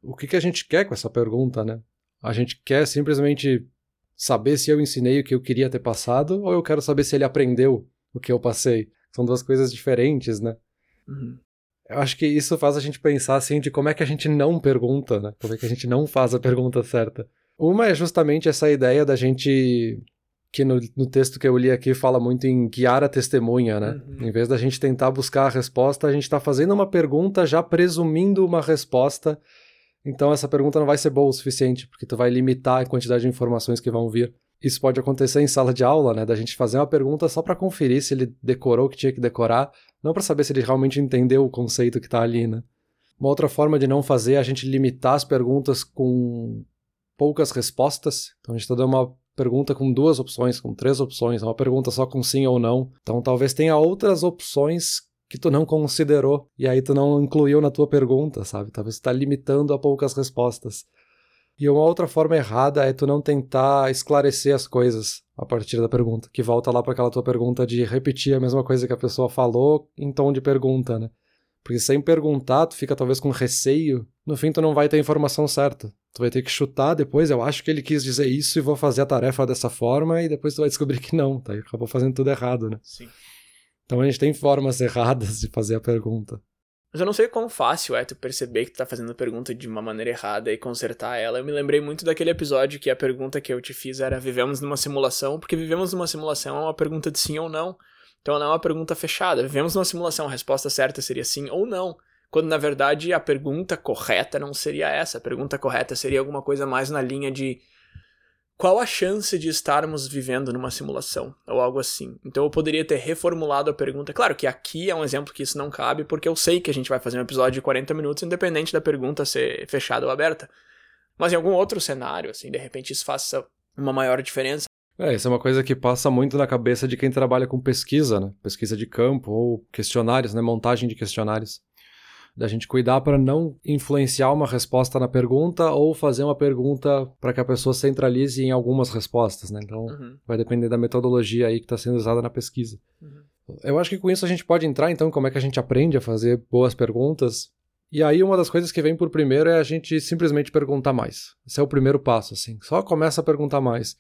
o que, que a gente quer com essa pergunta, né? A gente quer simplesmente saber se eu ensinei o que eu queria ter passado ou eu quero saber se ele aprendeu o que eu passei. São duas coisas diferentes, né? Uhum. Eu acho que isso faz a gente pensar assim de como é que a gente não pergunta, né? Como é que a gente não faz a pergunta certa. Uma é justamente essa ideia da gente que no, no texto que eu li aqui fala muito em guiar a testemunha, né? Uhum. Em vez da gente tentar buscar a resposta, a gente está fazendo uma pergunta já presumindo uma resposta então essa pergunta não vai ser boa o suficiente, porque tu vai limitar a quantidade de informações que vão vir. Isso pode acontecer em sala de aula, né, da gente fazer uma pergunta só para conferir se ele decorou o que tinha que decorar, não para saber se ele realmente entendeu o conceito que está ali, né? Uma outra forma de não fazer é a gente limitar as perguntas com poucas respostas. Então a gente está dando uma pergunta com duas opções, com três opções, uma pergunta só com sim ou não. Então talvez tenha outras opções que tu não considerou e aí tu não incluiu na tua pergunta, sabe? Talvez tu tá limitando a poucas respostas. E uma outra forma errada é tu não tentar esclarecer as coisas a partir da pergunta, que volta lá para aquela tua pergunta de repetir a mesma coisa que a pessoa falou em tom de pergunta, né? Porque sem perguntar, tu fica talvez com receio, no fim tu não vai ter a informação certa. Tu vai ter que chutar depois, eu acho que ele quis dizer isso e vou fazer a tarefa dessa forma, e depois tu vai descobrir que não, tá? E acabou fazendo tudo errado, né? Sim. Então a gente tem formas (laughs) erradas de fazer a pergunta. Mas eu não sei quão fácil é tu perceber que tu tá fazendo a pergunta de uma maneira errada e consertar ela. Eu me lembrei muito daquele episódio que a pergunta que eu te fiz era: vivemos numa simulação? Porque vivemos numa simulação é uma pergunta de sim ou não. Então não é uma pergunta fechada. Vivemos numa simulação, a resposta certa seria sim ou não. Quando na verdade a pergunta correta não seria essa. A pergunta correta seria alguma coisa mais na linha de qual a chance de estarmos vivendo numa simulação ou algo assim. Então eu poderia ter reformulado a pergunta. Claro que aqui é um exemplo que isso não cabe, porque eu sei que a gente vai fazer um episódio de 40 minutos, independente da pergunta ser fechada ou aberta. Mas em algum outro cenário, assim, de repente isso faça uma maior diferença. É, isso é uma coisa que passa muito na cabeça de quem trabalha com pesquisa, né? Pesquisa de campo ou questionários, né? Montagem de questionários da gente cuidar para não influenciar uma resposta na pergunta ou fazer uma pergunta para que a pessoa centralize em algumas respostas, né? Então, Uhum. vai depender da metodologia aí que está sendo usada na pesquisa. Uhum. Eu acho que com isso a gente pode entrar, então, como é que a gente aprende a fazer boas perguntas. E aí, uma das coisas que vem por primeiro é a gente simplesmente perguntar mais. Esse é o primeiro passo, assim. Só começa a perguntar mais.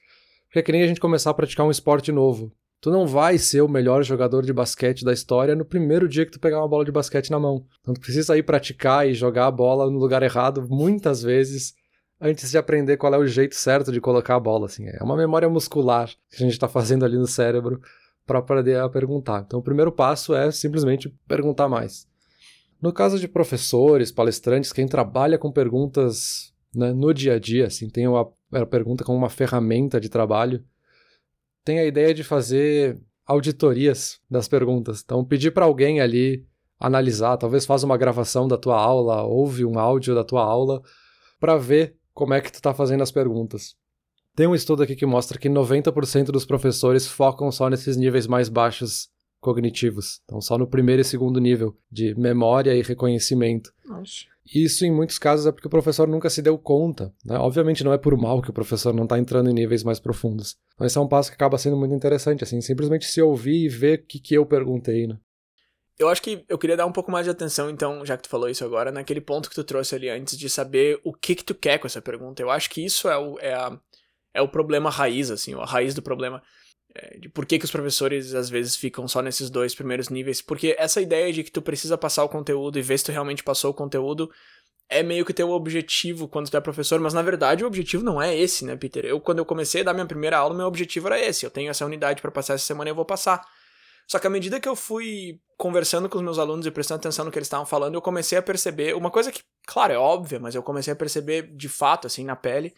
Porque é que nem a gente começar a praticar um esporte novo. Tu não vai ser o melhor jogador de basquete da história no primeiro dia que tu pegar uma bola de basquete na mão. Então tu precisa ir praticar e jogar a bola no lugar errado muitas vezes antes de aprender qual é o jeito certo de colocar a bola. Assim. É uma memória muscular que a gente está fazendo ali no cérebro para aprender a perguntar. Então o primeiro passo é simplesmente perguntar mais. No caso de professores, palestrantes, quem trabalha com perguntas né, no dia a dia, assim, tem uma, a pergunta como uma ferramenta de trabalho, tem a ideia de fazer auditorias das perguntas. Então, pedir para alguém ali analisar, talvez faz uma gravação da tua aula, ouve um áudio da tua aula, para ver como é que tu está fazendo as perguntas. Tem um estudo aqui que mostra que 90% dos professores focam só nesses níveis mais baixos cognitivos. Então, só no primeiro e segundo nível de memória e reconhecimento. Nossa. Isso, em muitos casos, é porque o professor nunca se deu conta. Né? Obviamente, não é por mal que o professor não está entrando em níveis mais profundos. Então, esse é um passo que acaba sendo muito interessante, assim, simplesmente se ouvir e ver o que, que eu perguntei, né? Eu acho que eu queria dar um pouco mais de atenção, então, já que tu falou isso agora, naquele ponto que tu trouxe ali antes de saber o que que tu quer com essa pergunta. Eu acho que isso é o, é a, é o problema raiz, assim, a raiz do problema. É, de por que, que os professores às vezes ficam só nesses dois primeiros níveis. Porque essa ideia de que tu precisa passar o conteúdo e ver se tu realmente passou o conteúdo é meio que teu objetivo quando tu é professor, mas na verdade o objetivo não é esse, né, Peter? Eu, quando eu comecei a dar minha primeira aula, meu objetivo era esse. Eu tenho essa unidade para passar essa semana e eu vou passar. Só que à medida que eu fui conversando com os meus alunos e prestando atenção no que eles estavam falando, eu comecei a perceber uma coisa que, claro, é óbvia, mas eu comecei a perceber de fato, assim, na pele,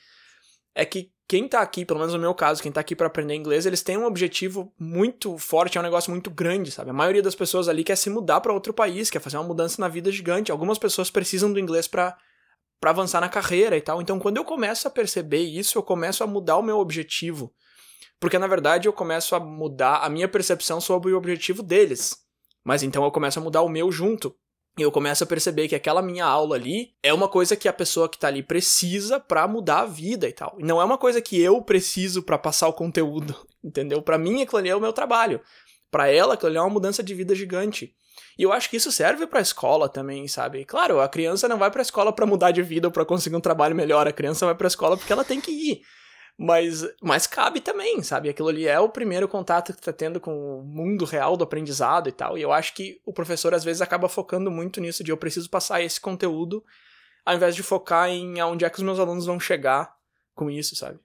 é que quem tá aqui, pelo menos no meu caso, quem tá aqui para aprender inglês, eles têm um objetivo muito forte, é um negócio muito grande, sabe? A maioria das pessoas ali quer se mudar para outro país, quer fazer uma mudança na vida gigante. Algumas pessoas precisam do inglês para para avançar na carreira e tal. Então, quando eu começo a perceber isso, eu começo a mudar o meu objetivo. Porque na verdade eu começo a mudar a minha percepção sobre o objetivo deles. Mas então eu começo a mudar o meu junto. E eu começo a perceber que aquela minha aula ali é uma coisa que a pessoa que tá ali precisa para mudar a vida e tal. Não é uma coisa que eu preciso para passar o conteúdo, (laughs) entendeu? Para mim aquilo ali é o meu trabalho. Para ela aquilo ali é uma mudança de vida gigante. E eu acho que isso serve para a escola também, sabe? Claro, a criança não vai para a escola para mudar de vida ou para conseguir um trabalho melhor, a criança vai para a escola porque ela tem que ir. Mas, mas cabe também, sabe? Aquilo ali é o primeiro contato que tu tá tendo com o mundo real do aprendizado e tal. E eu acho que o professor às vezes acaba focando muito nisso de eu preciso passar esse conteúdo, ao invés de focar em aonde é que os meus alunos vão chegar com isso, sabe?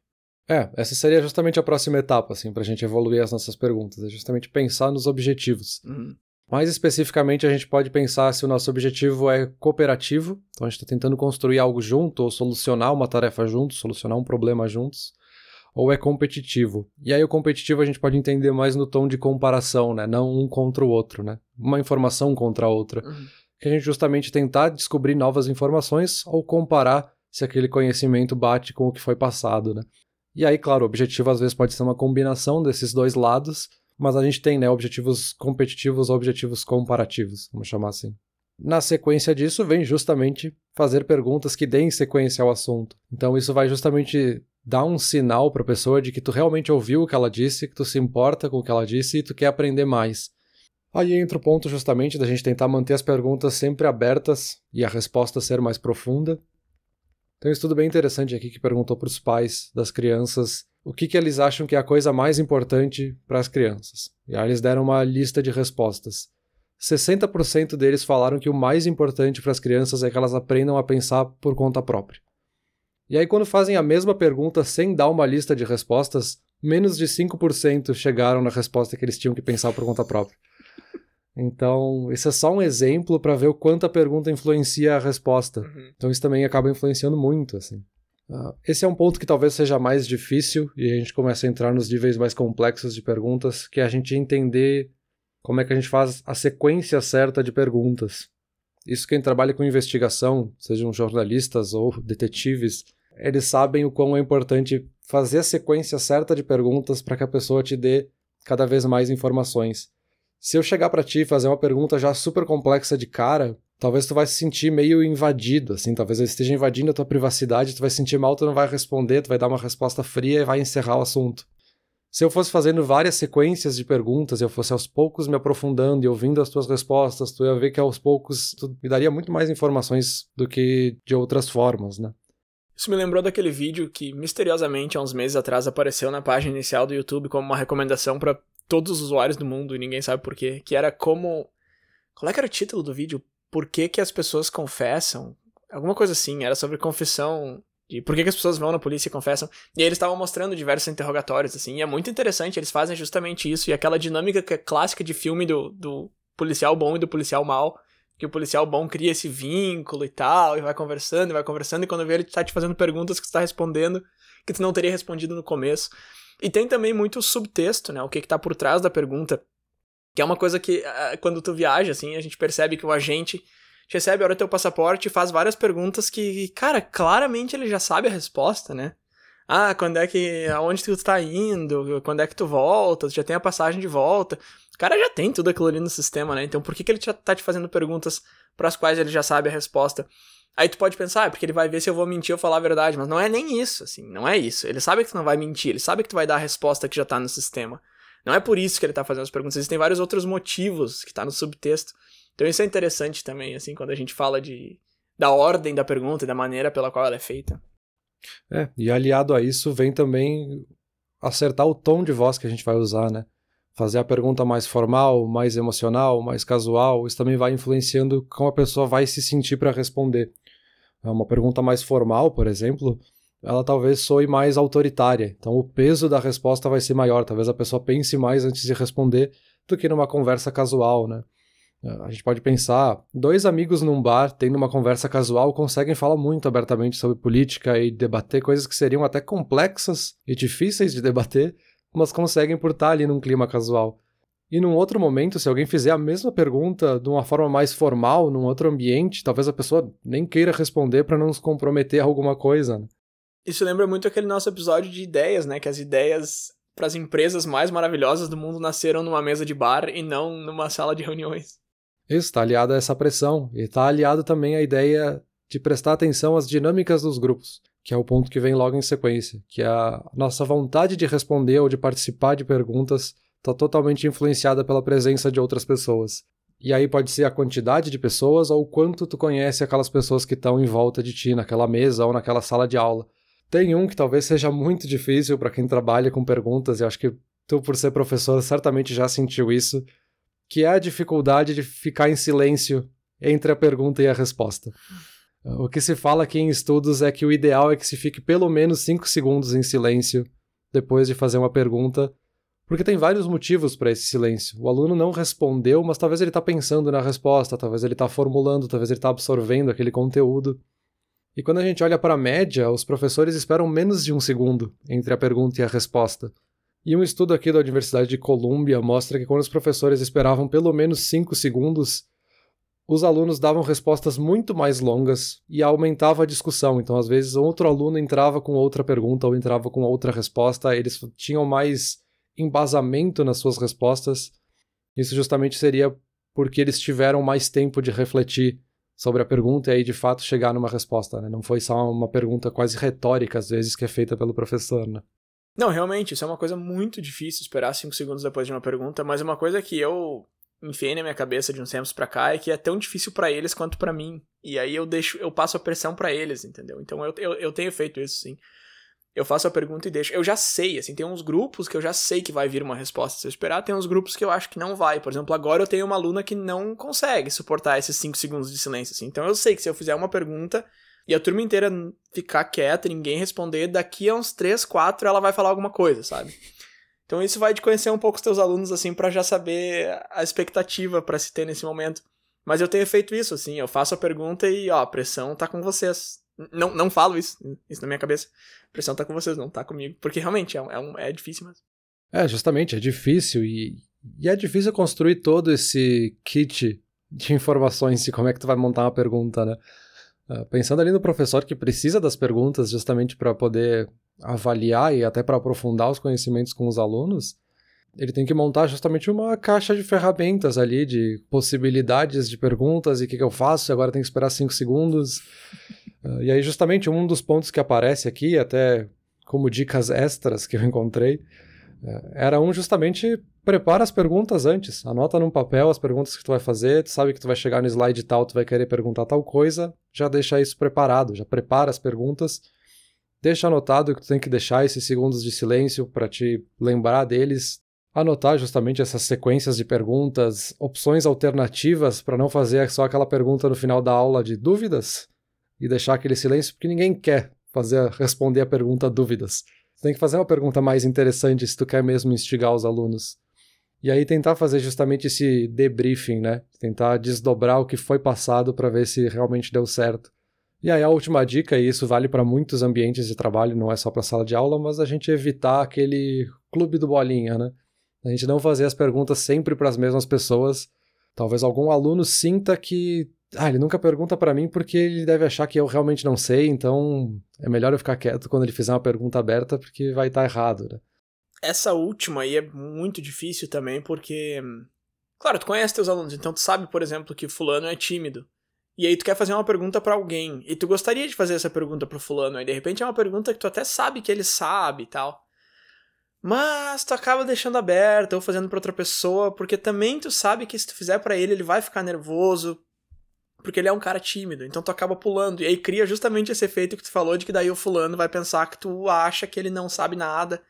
É, essa seria justamente a próxima etapa, assim, pra gente evoluir as nossas perguntas. É justamente pensar nos objetivos. Uhum. Mais especificamente, a gente pode pensar se o nosso objetivo é cooperativo, então a gente está tentando construir algo junto, ou solucionar uma tarefa juntos, solucionar um problema juntos, ou é competitivo. E aí o competitivo a gente pode entender mais no tom de comparação, né? Não um contra o outro, né? Uma informação contra a outra. Uhum. Que a gente justamente tentar descobrir novas informações ou comparar se aquele conhecimento bate com o que foi passado, né? E aí, claro, o objetivo às vezes pode ser uma combinação desses dois lados, mas a gente tem, né, objetivos competitivos ou objetivos comparativos, vamos chamar assim. Na sequência disso, vem justamente fazer perguntas que deem sequência ao assunto. Então, isso vai justamente dar um sinal para a pessoa de que tu realmente ouviu o que ela disse, que tu se importa com o que ela disse e tu quer aprender mais. Aí entra o ponto justamente da gente tentar manter as perguntas sempre abertas e a resposta ser mais profunda. Tem um estudo bem interessante aqui que perguntou para os pais das crianças o que, que eles acham que é a coisa mais importante para as crianças. E aí eles deram uma lista de respostas. 60% deles falaram que o mais importante para as crianças é que elas aprendam a pensar por conta própria. E aí, quando fazem a mesma pergunta sem dar uma lista de respostas, menos de 5% chegaram na resposta que eles tinham que pensar por conta própria. Então, isso é só um exemplo para ver o quanto a pergunta influencia a resposta. Uhum. Então, isso também acaba influenciando muito, assim. Uh, esse é um ponto que talvez seja mais difícil e a gente começa a entrar nos níveis mais complexos de perguntas, que é a gente entender como é que a gente faz a sequência certa de perguntas. Isso quem trabalha com investigação, sejam jornalistas ou detetives, eles sabem o quão é importante fazer a sequência certa de perguntas para que a pessoa te dê cada vez mais informações. Se eu chegar para ti e fazer uma pergunta já super complexa de cara, talvez tu vai se sentir meio invadido, assim, talvez eu esteja invadindo a tua privacidade, tu vai se sentir mal, tu não vai responder, tu vai dar uma resposta fria e vai encerrar o assunto. Se eu fosse fazendo várias sequências de perguntas, eu fosse aos poucos me aprofundando e ouvindo as tuas respostas, tu ia ver que aos poucos tu me daria muito mais informações do que de outras formas, né? Isso me lembrou daquele vídeo que misteriosamente há uns meses atrás apareceu na página inicial do YouTube como uma recomendação para todos os usuários do mundo e ninguém sabe porquê, que era como qual é que era o título do vídeo? Por que, que as pessoas confessam? Alguma coisa assim, era sobre confissão de por que, que as pessoas vão na polícia e confessam. E aí eles estavam mostrando diversos interrogatórios, assim, e é muito interessante, eles fazem justamente isso, e aquela dinâmica que é clássica de filme do, do policial bom e do policial mal, que o policial bom cria esse vínculo e tal, e vai conversando, e vai conversando, e quando vê ele tá te fazendo perguntas que você tá respondendo, que tu não teria respondido no começo. E tem também muito subtexto, né? O que que tá por trás da pergunta. Que é uma coisa que, ah, quando tu viaja, assim, a gente percebe que o agente recebe a hora do teu passaporte e faz várias perguntas que, cara, claramente ele já sabe a resposta, né? Ah, quando é que. aonde tu tá indo? Quando é que tu volta? Já tem a passagem de volta. Cara já tem tudo aquilo ali no sistema, né? Então por que, que ele tá te fazendo perguntas para as quais ele já sabe a resposta? Aí tu pode pensar, ah, porque ele vai ver se eu vou mentir ou falar a verdade, mas não é nem isso, assim, não é isso. Ele sabe que tu não vai mentir, ele sabe que tu vai dar a resposta que já tá no sistema. Não é por isso que ele tá fazendo as perguntas, existem vários outros motivos que tá no subtexto. Então isso é interessante também, assim, quando a gente fala de da ordem da pergunta e da maneira pela qual ela é feita. É, e aliado a isso vem também acertar o tom de voz que a gente vai usar, né? Fazer a pergunta mais formal, mais emocional, mais casual, isso também vai influenciando como a pessoa vai se sentir para responder. É uma pergunta mais formal, por exemplo, ela talvez soe mais autoritária. Então o peso da resposta vai ser maior. Talvez a pessoa pense mais antes de responder do que numa conversa casual, né? A gente pode pensar, dois amigos num bar tendo uma conversa casual conseguem falar muito abertamente sobre política e debater coisas que seriam até complexas e difíceis de debater, mas conseguem por estar ali num clima casual. E num outro momento, se alguém fizer a mesma pergunta de uma forma mais formal, num outro ambiente, talvez a pessoa nem queira responder para não se comprometer a alguma coisa. Né? Isso lembra muito aquele nosso episódio de ideias, né? Que as ideias para as empresas mais maravilhosas do mundo nasceram numa mesa de bar e não numa sala de reuniões. Isso está aliado a essa pressão e está aliado também à ideia de prestar atenção às dinâmicas dos grupos, que é o ponto que vem logo em sequência, que é a nossa vontade de responder ou de participar de perguntas está totalmente influenciada pela presença de outras pessoas. E aí pode ser a quantidade de pessoas ou o quanto tu conhece aquelas pessoas que estão em volta de ti naquela mesa ou naquela sala de aula. Tem um que talvez seja muito difícil para quem trabalha com perguntas, e acho que tu, por ser professor, certamente já sentiu isso, que é a dificuldade de ficar em silêncio entre a pergunta e a resposta. O que se fala aqui em estudos é que o ideal é que se fique pelo menos 5 segundos em silêncio depois de fazer uma pergunta, porque tem vários motivos para esse silêncio. O aluno não respondeu, mas talvez ele está pensando na resposta, talvez ele está formulando, talvez ele está absorvendo aquele conteúdo. E quando a gente olha para a média, os professores esperam menos de um segundo entre a pergunta e a resposta. E um estudo aqui da Universidade de Colômbia mostra que quando os professores esperavam pelo menos 5 segundos, os alunos davam respostas muito mais longas e aumentava a discussão. Então, às vezes, outro aluno entrava com outra pergunta ou entrava com outra resposta, eles tinham mais embasamento nas suas respostas. Isso justamente seria porque eles tiveram mais tempo de refletir sobre a pergunta e aí de fato chegar numa resposta, né? Não foi só uma pergunta quase retórica às vezes que é feita pelo professor, né? Não, realmente, isso é uma coisa muito difícil esperar cinco segundos depois de uma pergunta, mas uma coisa que eu enfiei na minha cabeça de uns tempos pra cá é que é tão difícil para eles quanto para mim. E aí eu deixo, eu passo a pressão para eles, entendeu? Então eu, eu, eu tenho feito isso, sim. Eu faço a pergunta e deixo. Eu já sei, assim, tem uns grupos que eu já sei que vai vir uma resposta se eu esperar, tem uns grupos que eu acho que não vai. Por exemplo, agora eu tenho uma aluna que não consegue suportar esses cinco segundos de silêncio, assim. Então eu sei que se eu fizer uma pergunta, e a turma inteira ficar quieta, ninguém responder, daqui a uns 3, 4 ela vai falar alguma coisa, sabe? Então isso vai de conhecer um pouco os teus alunos, assim, para já saber a expectativa para se ter nesse momento. Mas eu tenho feito isso, assim, eu faço a pergunta e, ó, a pressão tá com vocês. Não, não falo isso, isso na minha cabeça. A pressão tá com vocês, não tá comigo. Porque realmente é, é, um, é difícil. É, justamente, é difícil e, e é difícil construir todo esse kit de informações de como é que tu vai montar uma pergunta, né? Ah, pensando ali no professor que precisa das perguntas justamente para poder avaliar e até para aprofundar os conhecimentos com os alunos, ele tem que montar justamente uma caixa de ferramentas ali, de possibilidades de perguntas e o que, que, eu faço, agora tem que esperar cinco segundos. Uh, e aí, justamente, um dos pontos que aparece aqui, até como dicas extras que eu encontrei, uh, era um justamente prepara as perguntas antes. Anota num papel as perguntas que tu vai fazer, tu sabe que tu vai chegar no slide tal, tu vai querer perguntar tal coisa, já deixa isso preparado, já prepara as perguntas, deixa anotado que tu tem que deixar esses segundos de silêncio para te lembrar deles, anotar justamente essas sequências de perguntas, opções alternativas para não fazer só aquela pergunta no final da aula de dúvidas e deixar aquele silêncio porque ninguém quer fazer responder a pergunta dúvidas. Tu tem que fazer uma pergunta mais interessante se tu quer mesmo instigar os alunos. E aí tentar fazer justamente esse debriefing, né? Tentar desdobrar o que foi passado para ver se realmente deu certo. E aí a última dica, e isso vale para muitos ambientes de trabalho, não é só para sala de aula, mas a gente evitar aquele clube do bolinha, né? A gente não fazer as perguntas sempre para as mesmas pessoas. Talvez algum aluno sinta que ah, ele nunca pergunta para mim porque ele deve achar que eu realmente não sei, então é melhor eu ficar quieto quando ele fizer uma pergunta aberta porque vai estar tá errado, né? Essa última aí é muito difícil também porque claro, tu conhece teus alunos, então tu sabe, por exemplo, que fulano é tímido. E aí tu quer fazer uma pergunta para alguém, e tu gostaria de fazer essa pergunta pro fulano, aí de repente é uma pergunta que tu até sabe que ele sabe e tal. Mas tu acaba deixando aberto ou fazendo para outra pessoa, porque também tu sabe que se tu fizer para ele, ele vai ficar nervoso, porque ele é um cara tímido, então tu acaba pulando. E aí cria justamente esse efeito que tu falou de que daí o fulano vai pensar que tu acha que ele não sabe nada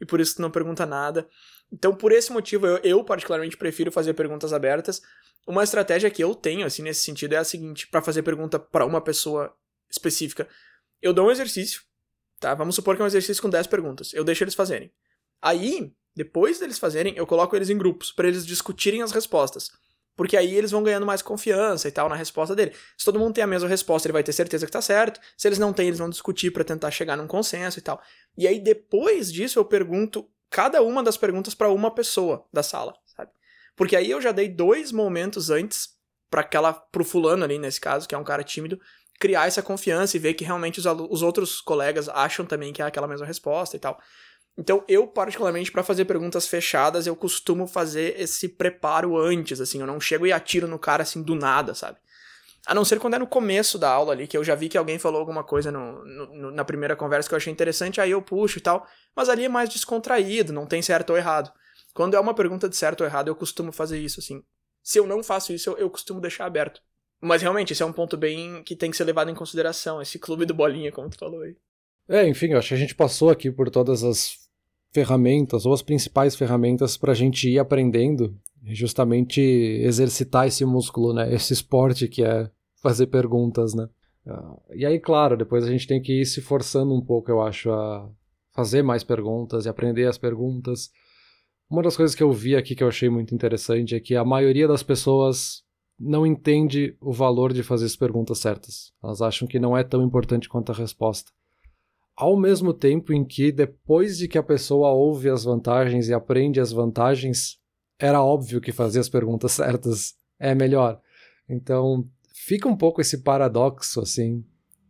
e por isso tu não pergunta nada. Então, por esse motivo, eu, eu particularmente prefiro fazer perguntas abertas. Uma estratégia que eu tenho, assim, nesse sentido, é a seguinte: para fazer pergunta para uma pessoa específica, eu dou um exercício, tá? Vamos supor que é um exercício com 10 perguntas. Eu deixo eles fazerem. Aí, depois deles fazerem, eu coloco eles em grupos, para eles discutirem as respostas. Porque aí eles vão ganhando mais confiança e tal na resposta dele. Se todo mundo tem a mesma resposta, ele vai ter certeza que tá certo. Se eles não têm, eles vão discutir para tentar chegar num consenso e tal. E aí depois disso eu pergunto cada uma das perguntas para uma pessoa da sala? Porque aí eu já dei dois momentos antes para aquela pro fulano ali nesse caso, que é um cara tímido, criar essa confiança e ver que realmente os, os outros colegas acham também que é aquela mesma resposta e tal. Então, eu, particularmente, para fazer perguntas fechadas, eu costumo fazer esse preparo antes, assim, eu não chego e atiro no cara assim do nada, sabe? A não ser quando é no começo da aula ali, que eu já vi que alguém falou alguma coisa no, no, na primeira conversa que eu achei interessante, aí eu puxo e tal. Mas ali é mais descontraído, não tem certo ou errado. Quando é uma pergunta de certo ou errado, eu costumo fazer isso, assim. Se eu não faço isso, eu, eu costumo deixar aberto. Mas realmente, esse é um ponto bem que tem que ser levado em consideração, esse clube do bolinha, como tu falou aí. É, enfim, eu acho que a gente passou aqui por todas as ferramentas, ou as principais ferramentas para a gente ir aprendendo, justamente exercitar esse músculo, né? Esse esporte que é fazer perguntas, né? Uh, e aí, claro, depois a gente tem que ir se forçando um pouco, eu acho, a fazer mais perguntas e aprender as perguntas. Uma das coisas que eu vi aqui que eu achei muito interessante é que a maioria das pessoas não entende o valor de fazer as perguntas certas. Elas acham que não é tão importante quanto a resposta ao mesmo tempo em que, depois de que a pessoa ouve as vantagens e aprende as vantagens, era óbvio que fazer as perguntas (laughs) certas é melhor. Então, fica um pouco esse paradoxo, assim,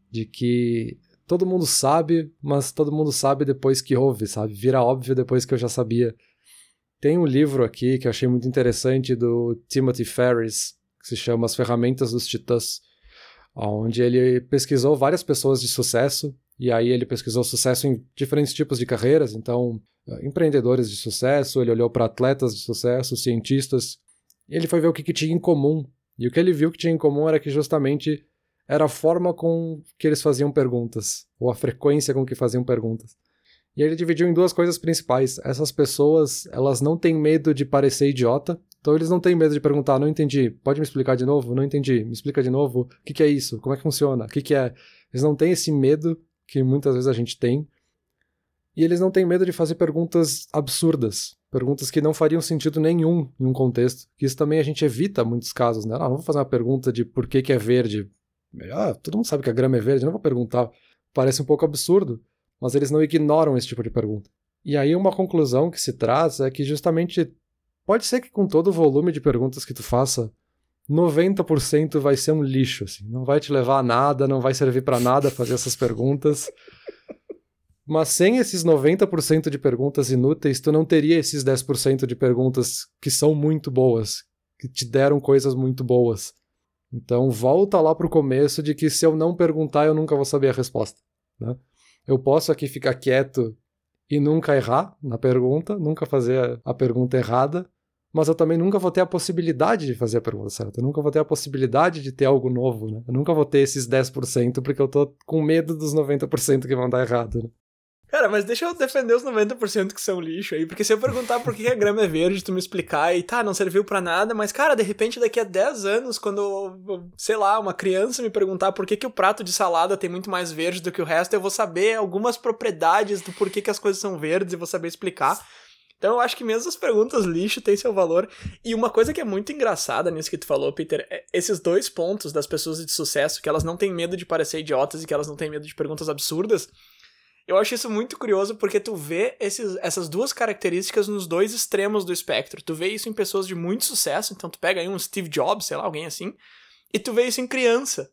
de que todo mundo sabe, mas todo mundo sabe depois que ouve, sabe? Vira óbvio depois que eu já sabia. Tem um livro aqui que eu achei muito interessante do Timothy Ferris, que se chama As Ferramentas dos Titãs, onde ele pesquisou várias pessoas de sucesso e aí ele pesquisou sucesso em diferentes tipos de carreiras, então eh, empreendedores de sucesso, ele olhou para atletas de sucesso, cientistas, e ele foi ver o que, que tinha em comum. E o que ele viu que tinha em comum era que justamente era a forma com que eles faziam perguntas, ou a frequência com que faziam perguntas. E ele dividiu em duas coisas principais. Essas pessoas, elas não têm medo de parecer idiota, então eles não têm medo de perguntar, não entendi, pode me explicar de novo? Não entendi, me explica de novo, o que, que é isso? Como é que funciona? O que, que é? Eles não têm esse medo que muitas vezes a gente tem. E eles não têm medo de fazer perguntas absurdas, perguntas que não fariam sentido nenhum em um contexto. Que isso também a gente evita muitos casos, né? Ah, não vou fazer uma pergunta de por que, que é verde. Ah, todo mundo sabe que a grama é verde, não vou perguntar. Parece um pouco absurdo, mas eles não ignoram esse tipo de pergunta. E aí uma conclusão que se traz é que justamente pode ser que com todo o volume de perguntas que tu faça, 90% vai ser um lixo, assim. Não vai te levar a nada, não vai servir para nada fazer essas perguntas. Mas sem esses 90% de perguntas inúteis, tu não teria esses 10% de perguntas que são muito boas, que te deram coisas muito boas. Então volta lá pro começo de que se eu não perguntar, eu nunca vou saber a resposta. Né? Eu posso aqui ficar quieto e nunca errar na pergunta, nunca fazer a pergunta errada, mas eu também nunca vou ter a possibilidade de fazer a pergunta certa. Eu nunca vou ter a possibilidade de ter algo novo, né? Eu nunca vou ter esses 10% porque eu tô com medo dos 90% que vão dar errado, né? Cara, mas deixa eu defender os 90% que são lixo aí, porque se eu perguntar por que a grama é verde, tu me explicar e tá, não serviu para nada, mas cara, de repente daqui a 10 anos, quando, sei lá, uma criança me perguntar por que, que o prato de salada tem muito mais verde do que o resto, eu vou saber algumas propriedades do porquê que as coisas são verdes e vou saber explicar. Então eu acho que mesmo as perguntas lixo têm seu valor. E uma coisa que é muito engraçada nisso que tu falou, Peter, é esses dois pontos das pessoas de sucesso, que elas não têm medo de parecer idiotas e que elas não têm medo de perguntas absurdas. Eu acho isso muito curioso porque tu vê esses, essas duas características nos dois extremos do espectro. Tu vê isso em pessoas de muito sucesso, então tu pega aí um Steve Jobs, sei lá, alguém assim, E tu vê isso em criança.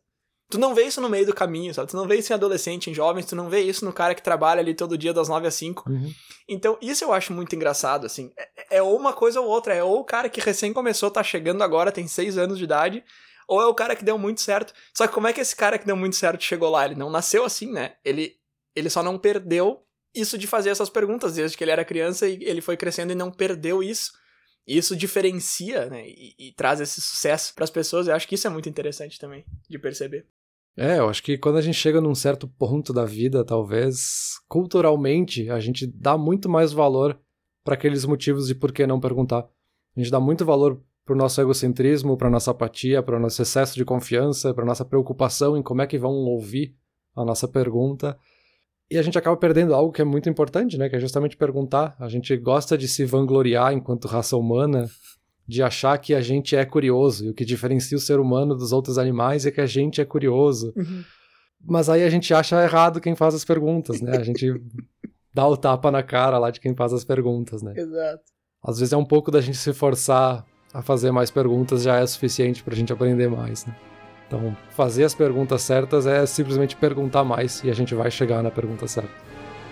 Tu não vê isso no meio do caminho, sabe? Tu não vê isso em adolescente, em jovens, tu não vê isso no cara que trabalha ali todo dia das 9 às 5. Uhum. Então, isso eu acho muito engraçado, assim. É, é ou uma coisa ou outra. É ou o cara que recém começou, tá chegando agora, tem 6 anos de idade, ou é o cara que deu muito certo. Só que como é que esse cara que deu muito certo chegou lá? Ele não nasceu assim, né? Ele, ele só não perdeu isso de fazer essas perguntas desde que ele era criança e ele foi crescendo e não perdeu isso. E isso diferencia, né? E, e traz esse sucesso para as pessoas. Eu acho que isso é muito interessante também de perceber. É, eu acho que quando a gente chega num certo ponto da vida, talvez culturalmente a gente dá muito mais valor para aqueles motivos de por que não perguntar. A gente dá muito valor pro nosso egocentrismo, para nossa apatia, para o nosso excesso de confiança, para nossa preocupação em como é que vão ouvir a nossa pergunta. E a gente acaba perdendo algo que é muito importante, né? Que é justamente perguntar. A gente gosta de se vangloriar enquanto raça humana, de achar que a gente é curioso. E o que diferencia o ser humano dos outros animais é que a gente é curioso. Uhum. Mas aí a gente acha errado quem faz as perguntas, né? A (laughs) gente dá o tapa na cara lá de quem faz as perguntas, né? Exato. Às vezes é um pouco da gente se forçar a fazer mais perguntas já é suficiente pra gente aprender mais, né? Então, fazer as perguntas certas é simplesmente perguntar mais e a gente vai chegar na pergunta certa.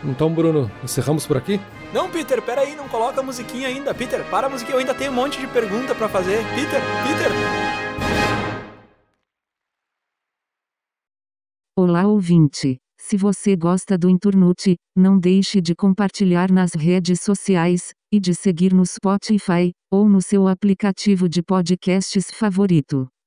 Então, Bruno, encerramos por aqui? Não, Peter, peraí, não coloca a musiquinha ainda. Peter, para a musiquinha, eu ainda tenho um monte de pergunta para fazer. Peter, Peter. Olá, ouvinte. Se você gosta do Inturnute, não deixe de compartilhar nas redes sociais e de seguir no Spotify ou no seu aplicativo de podcasts favorito.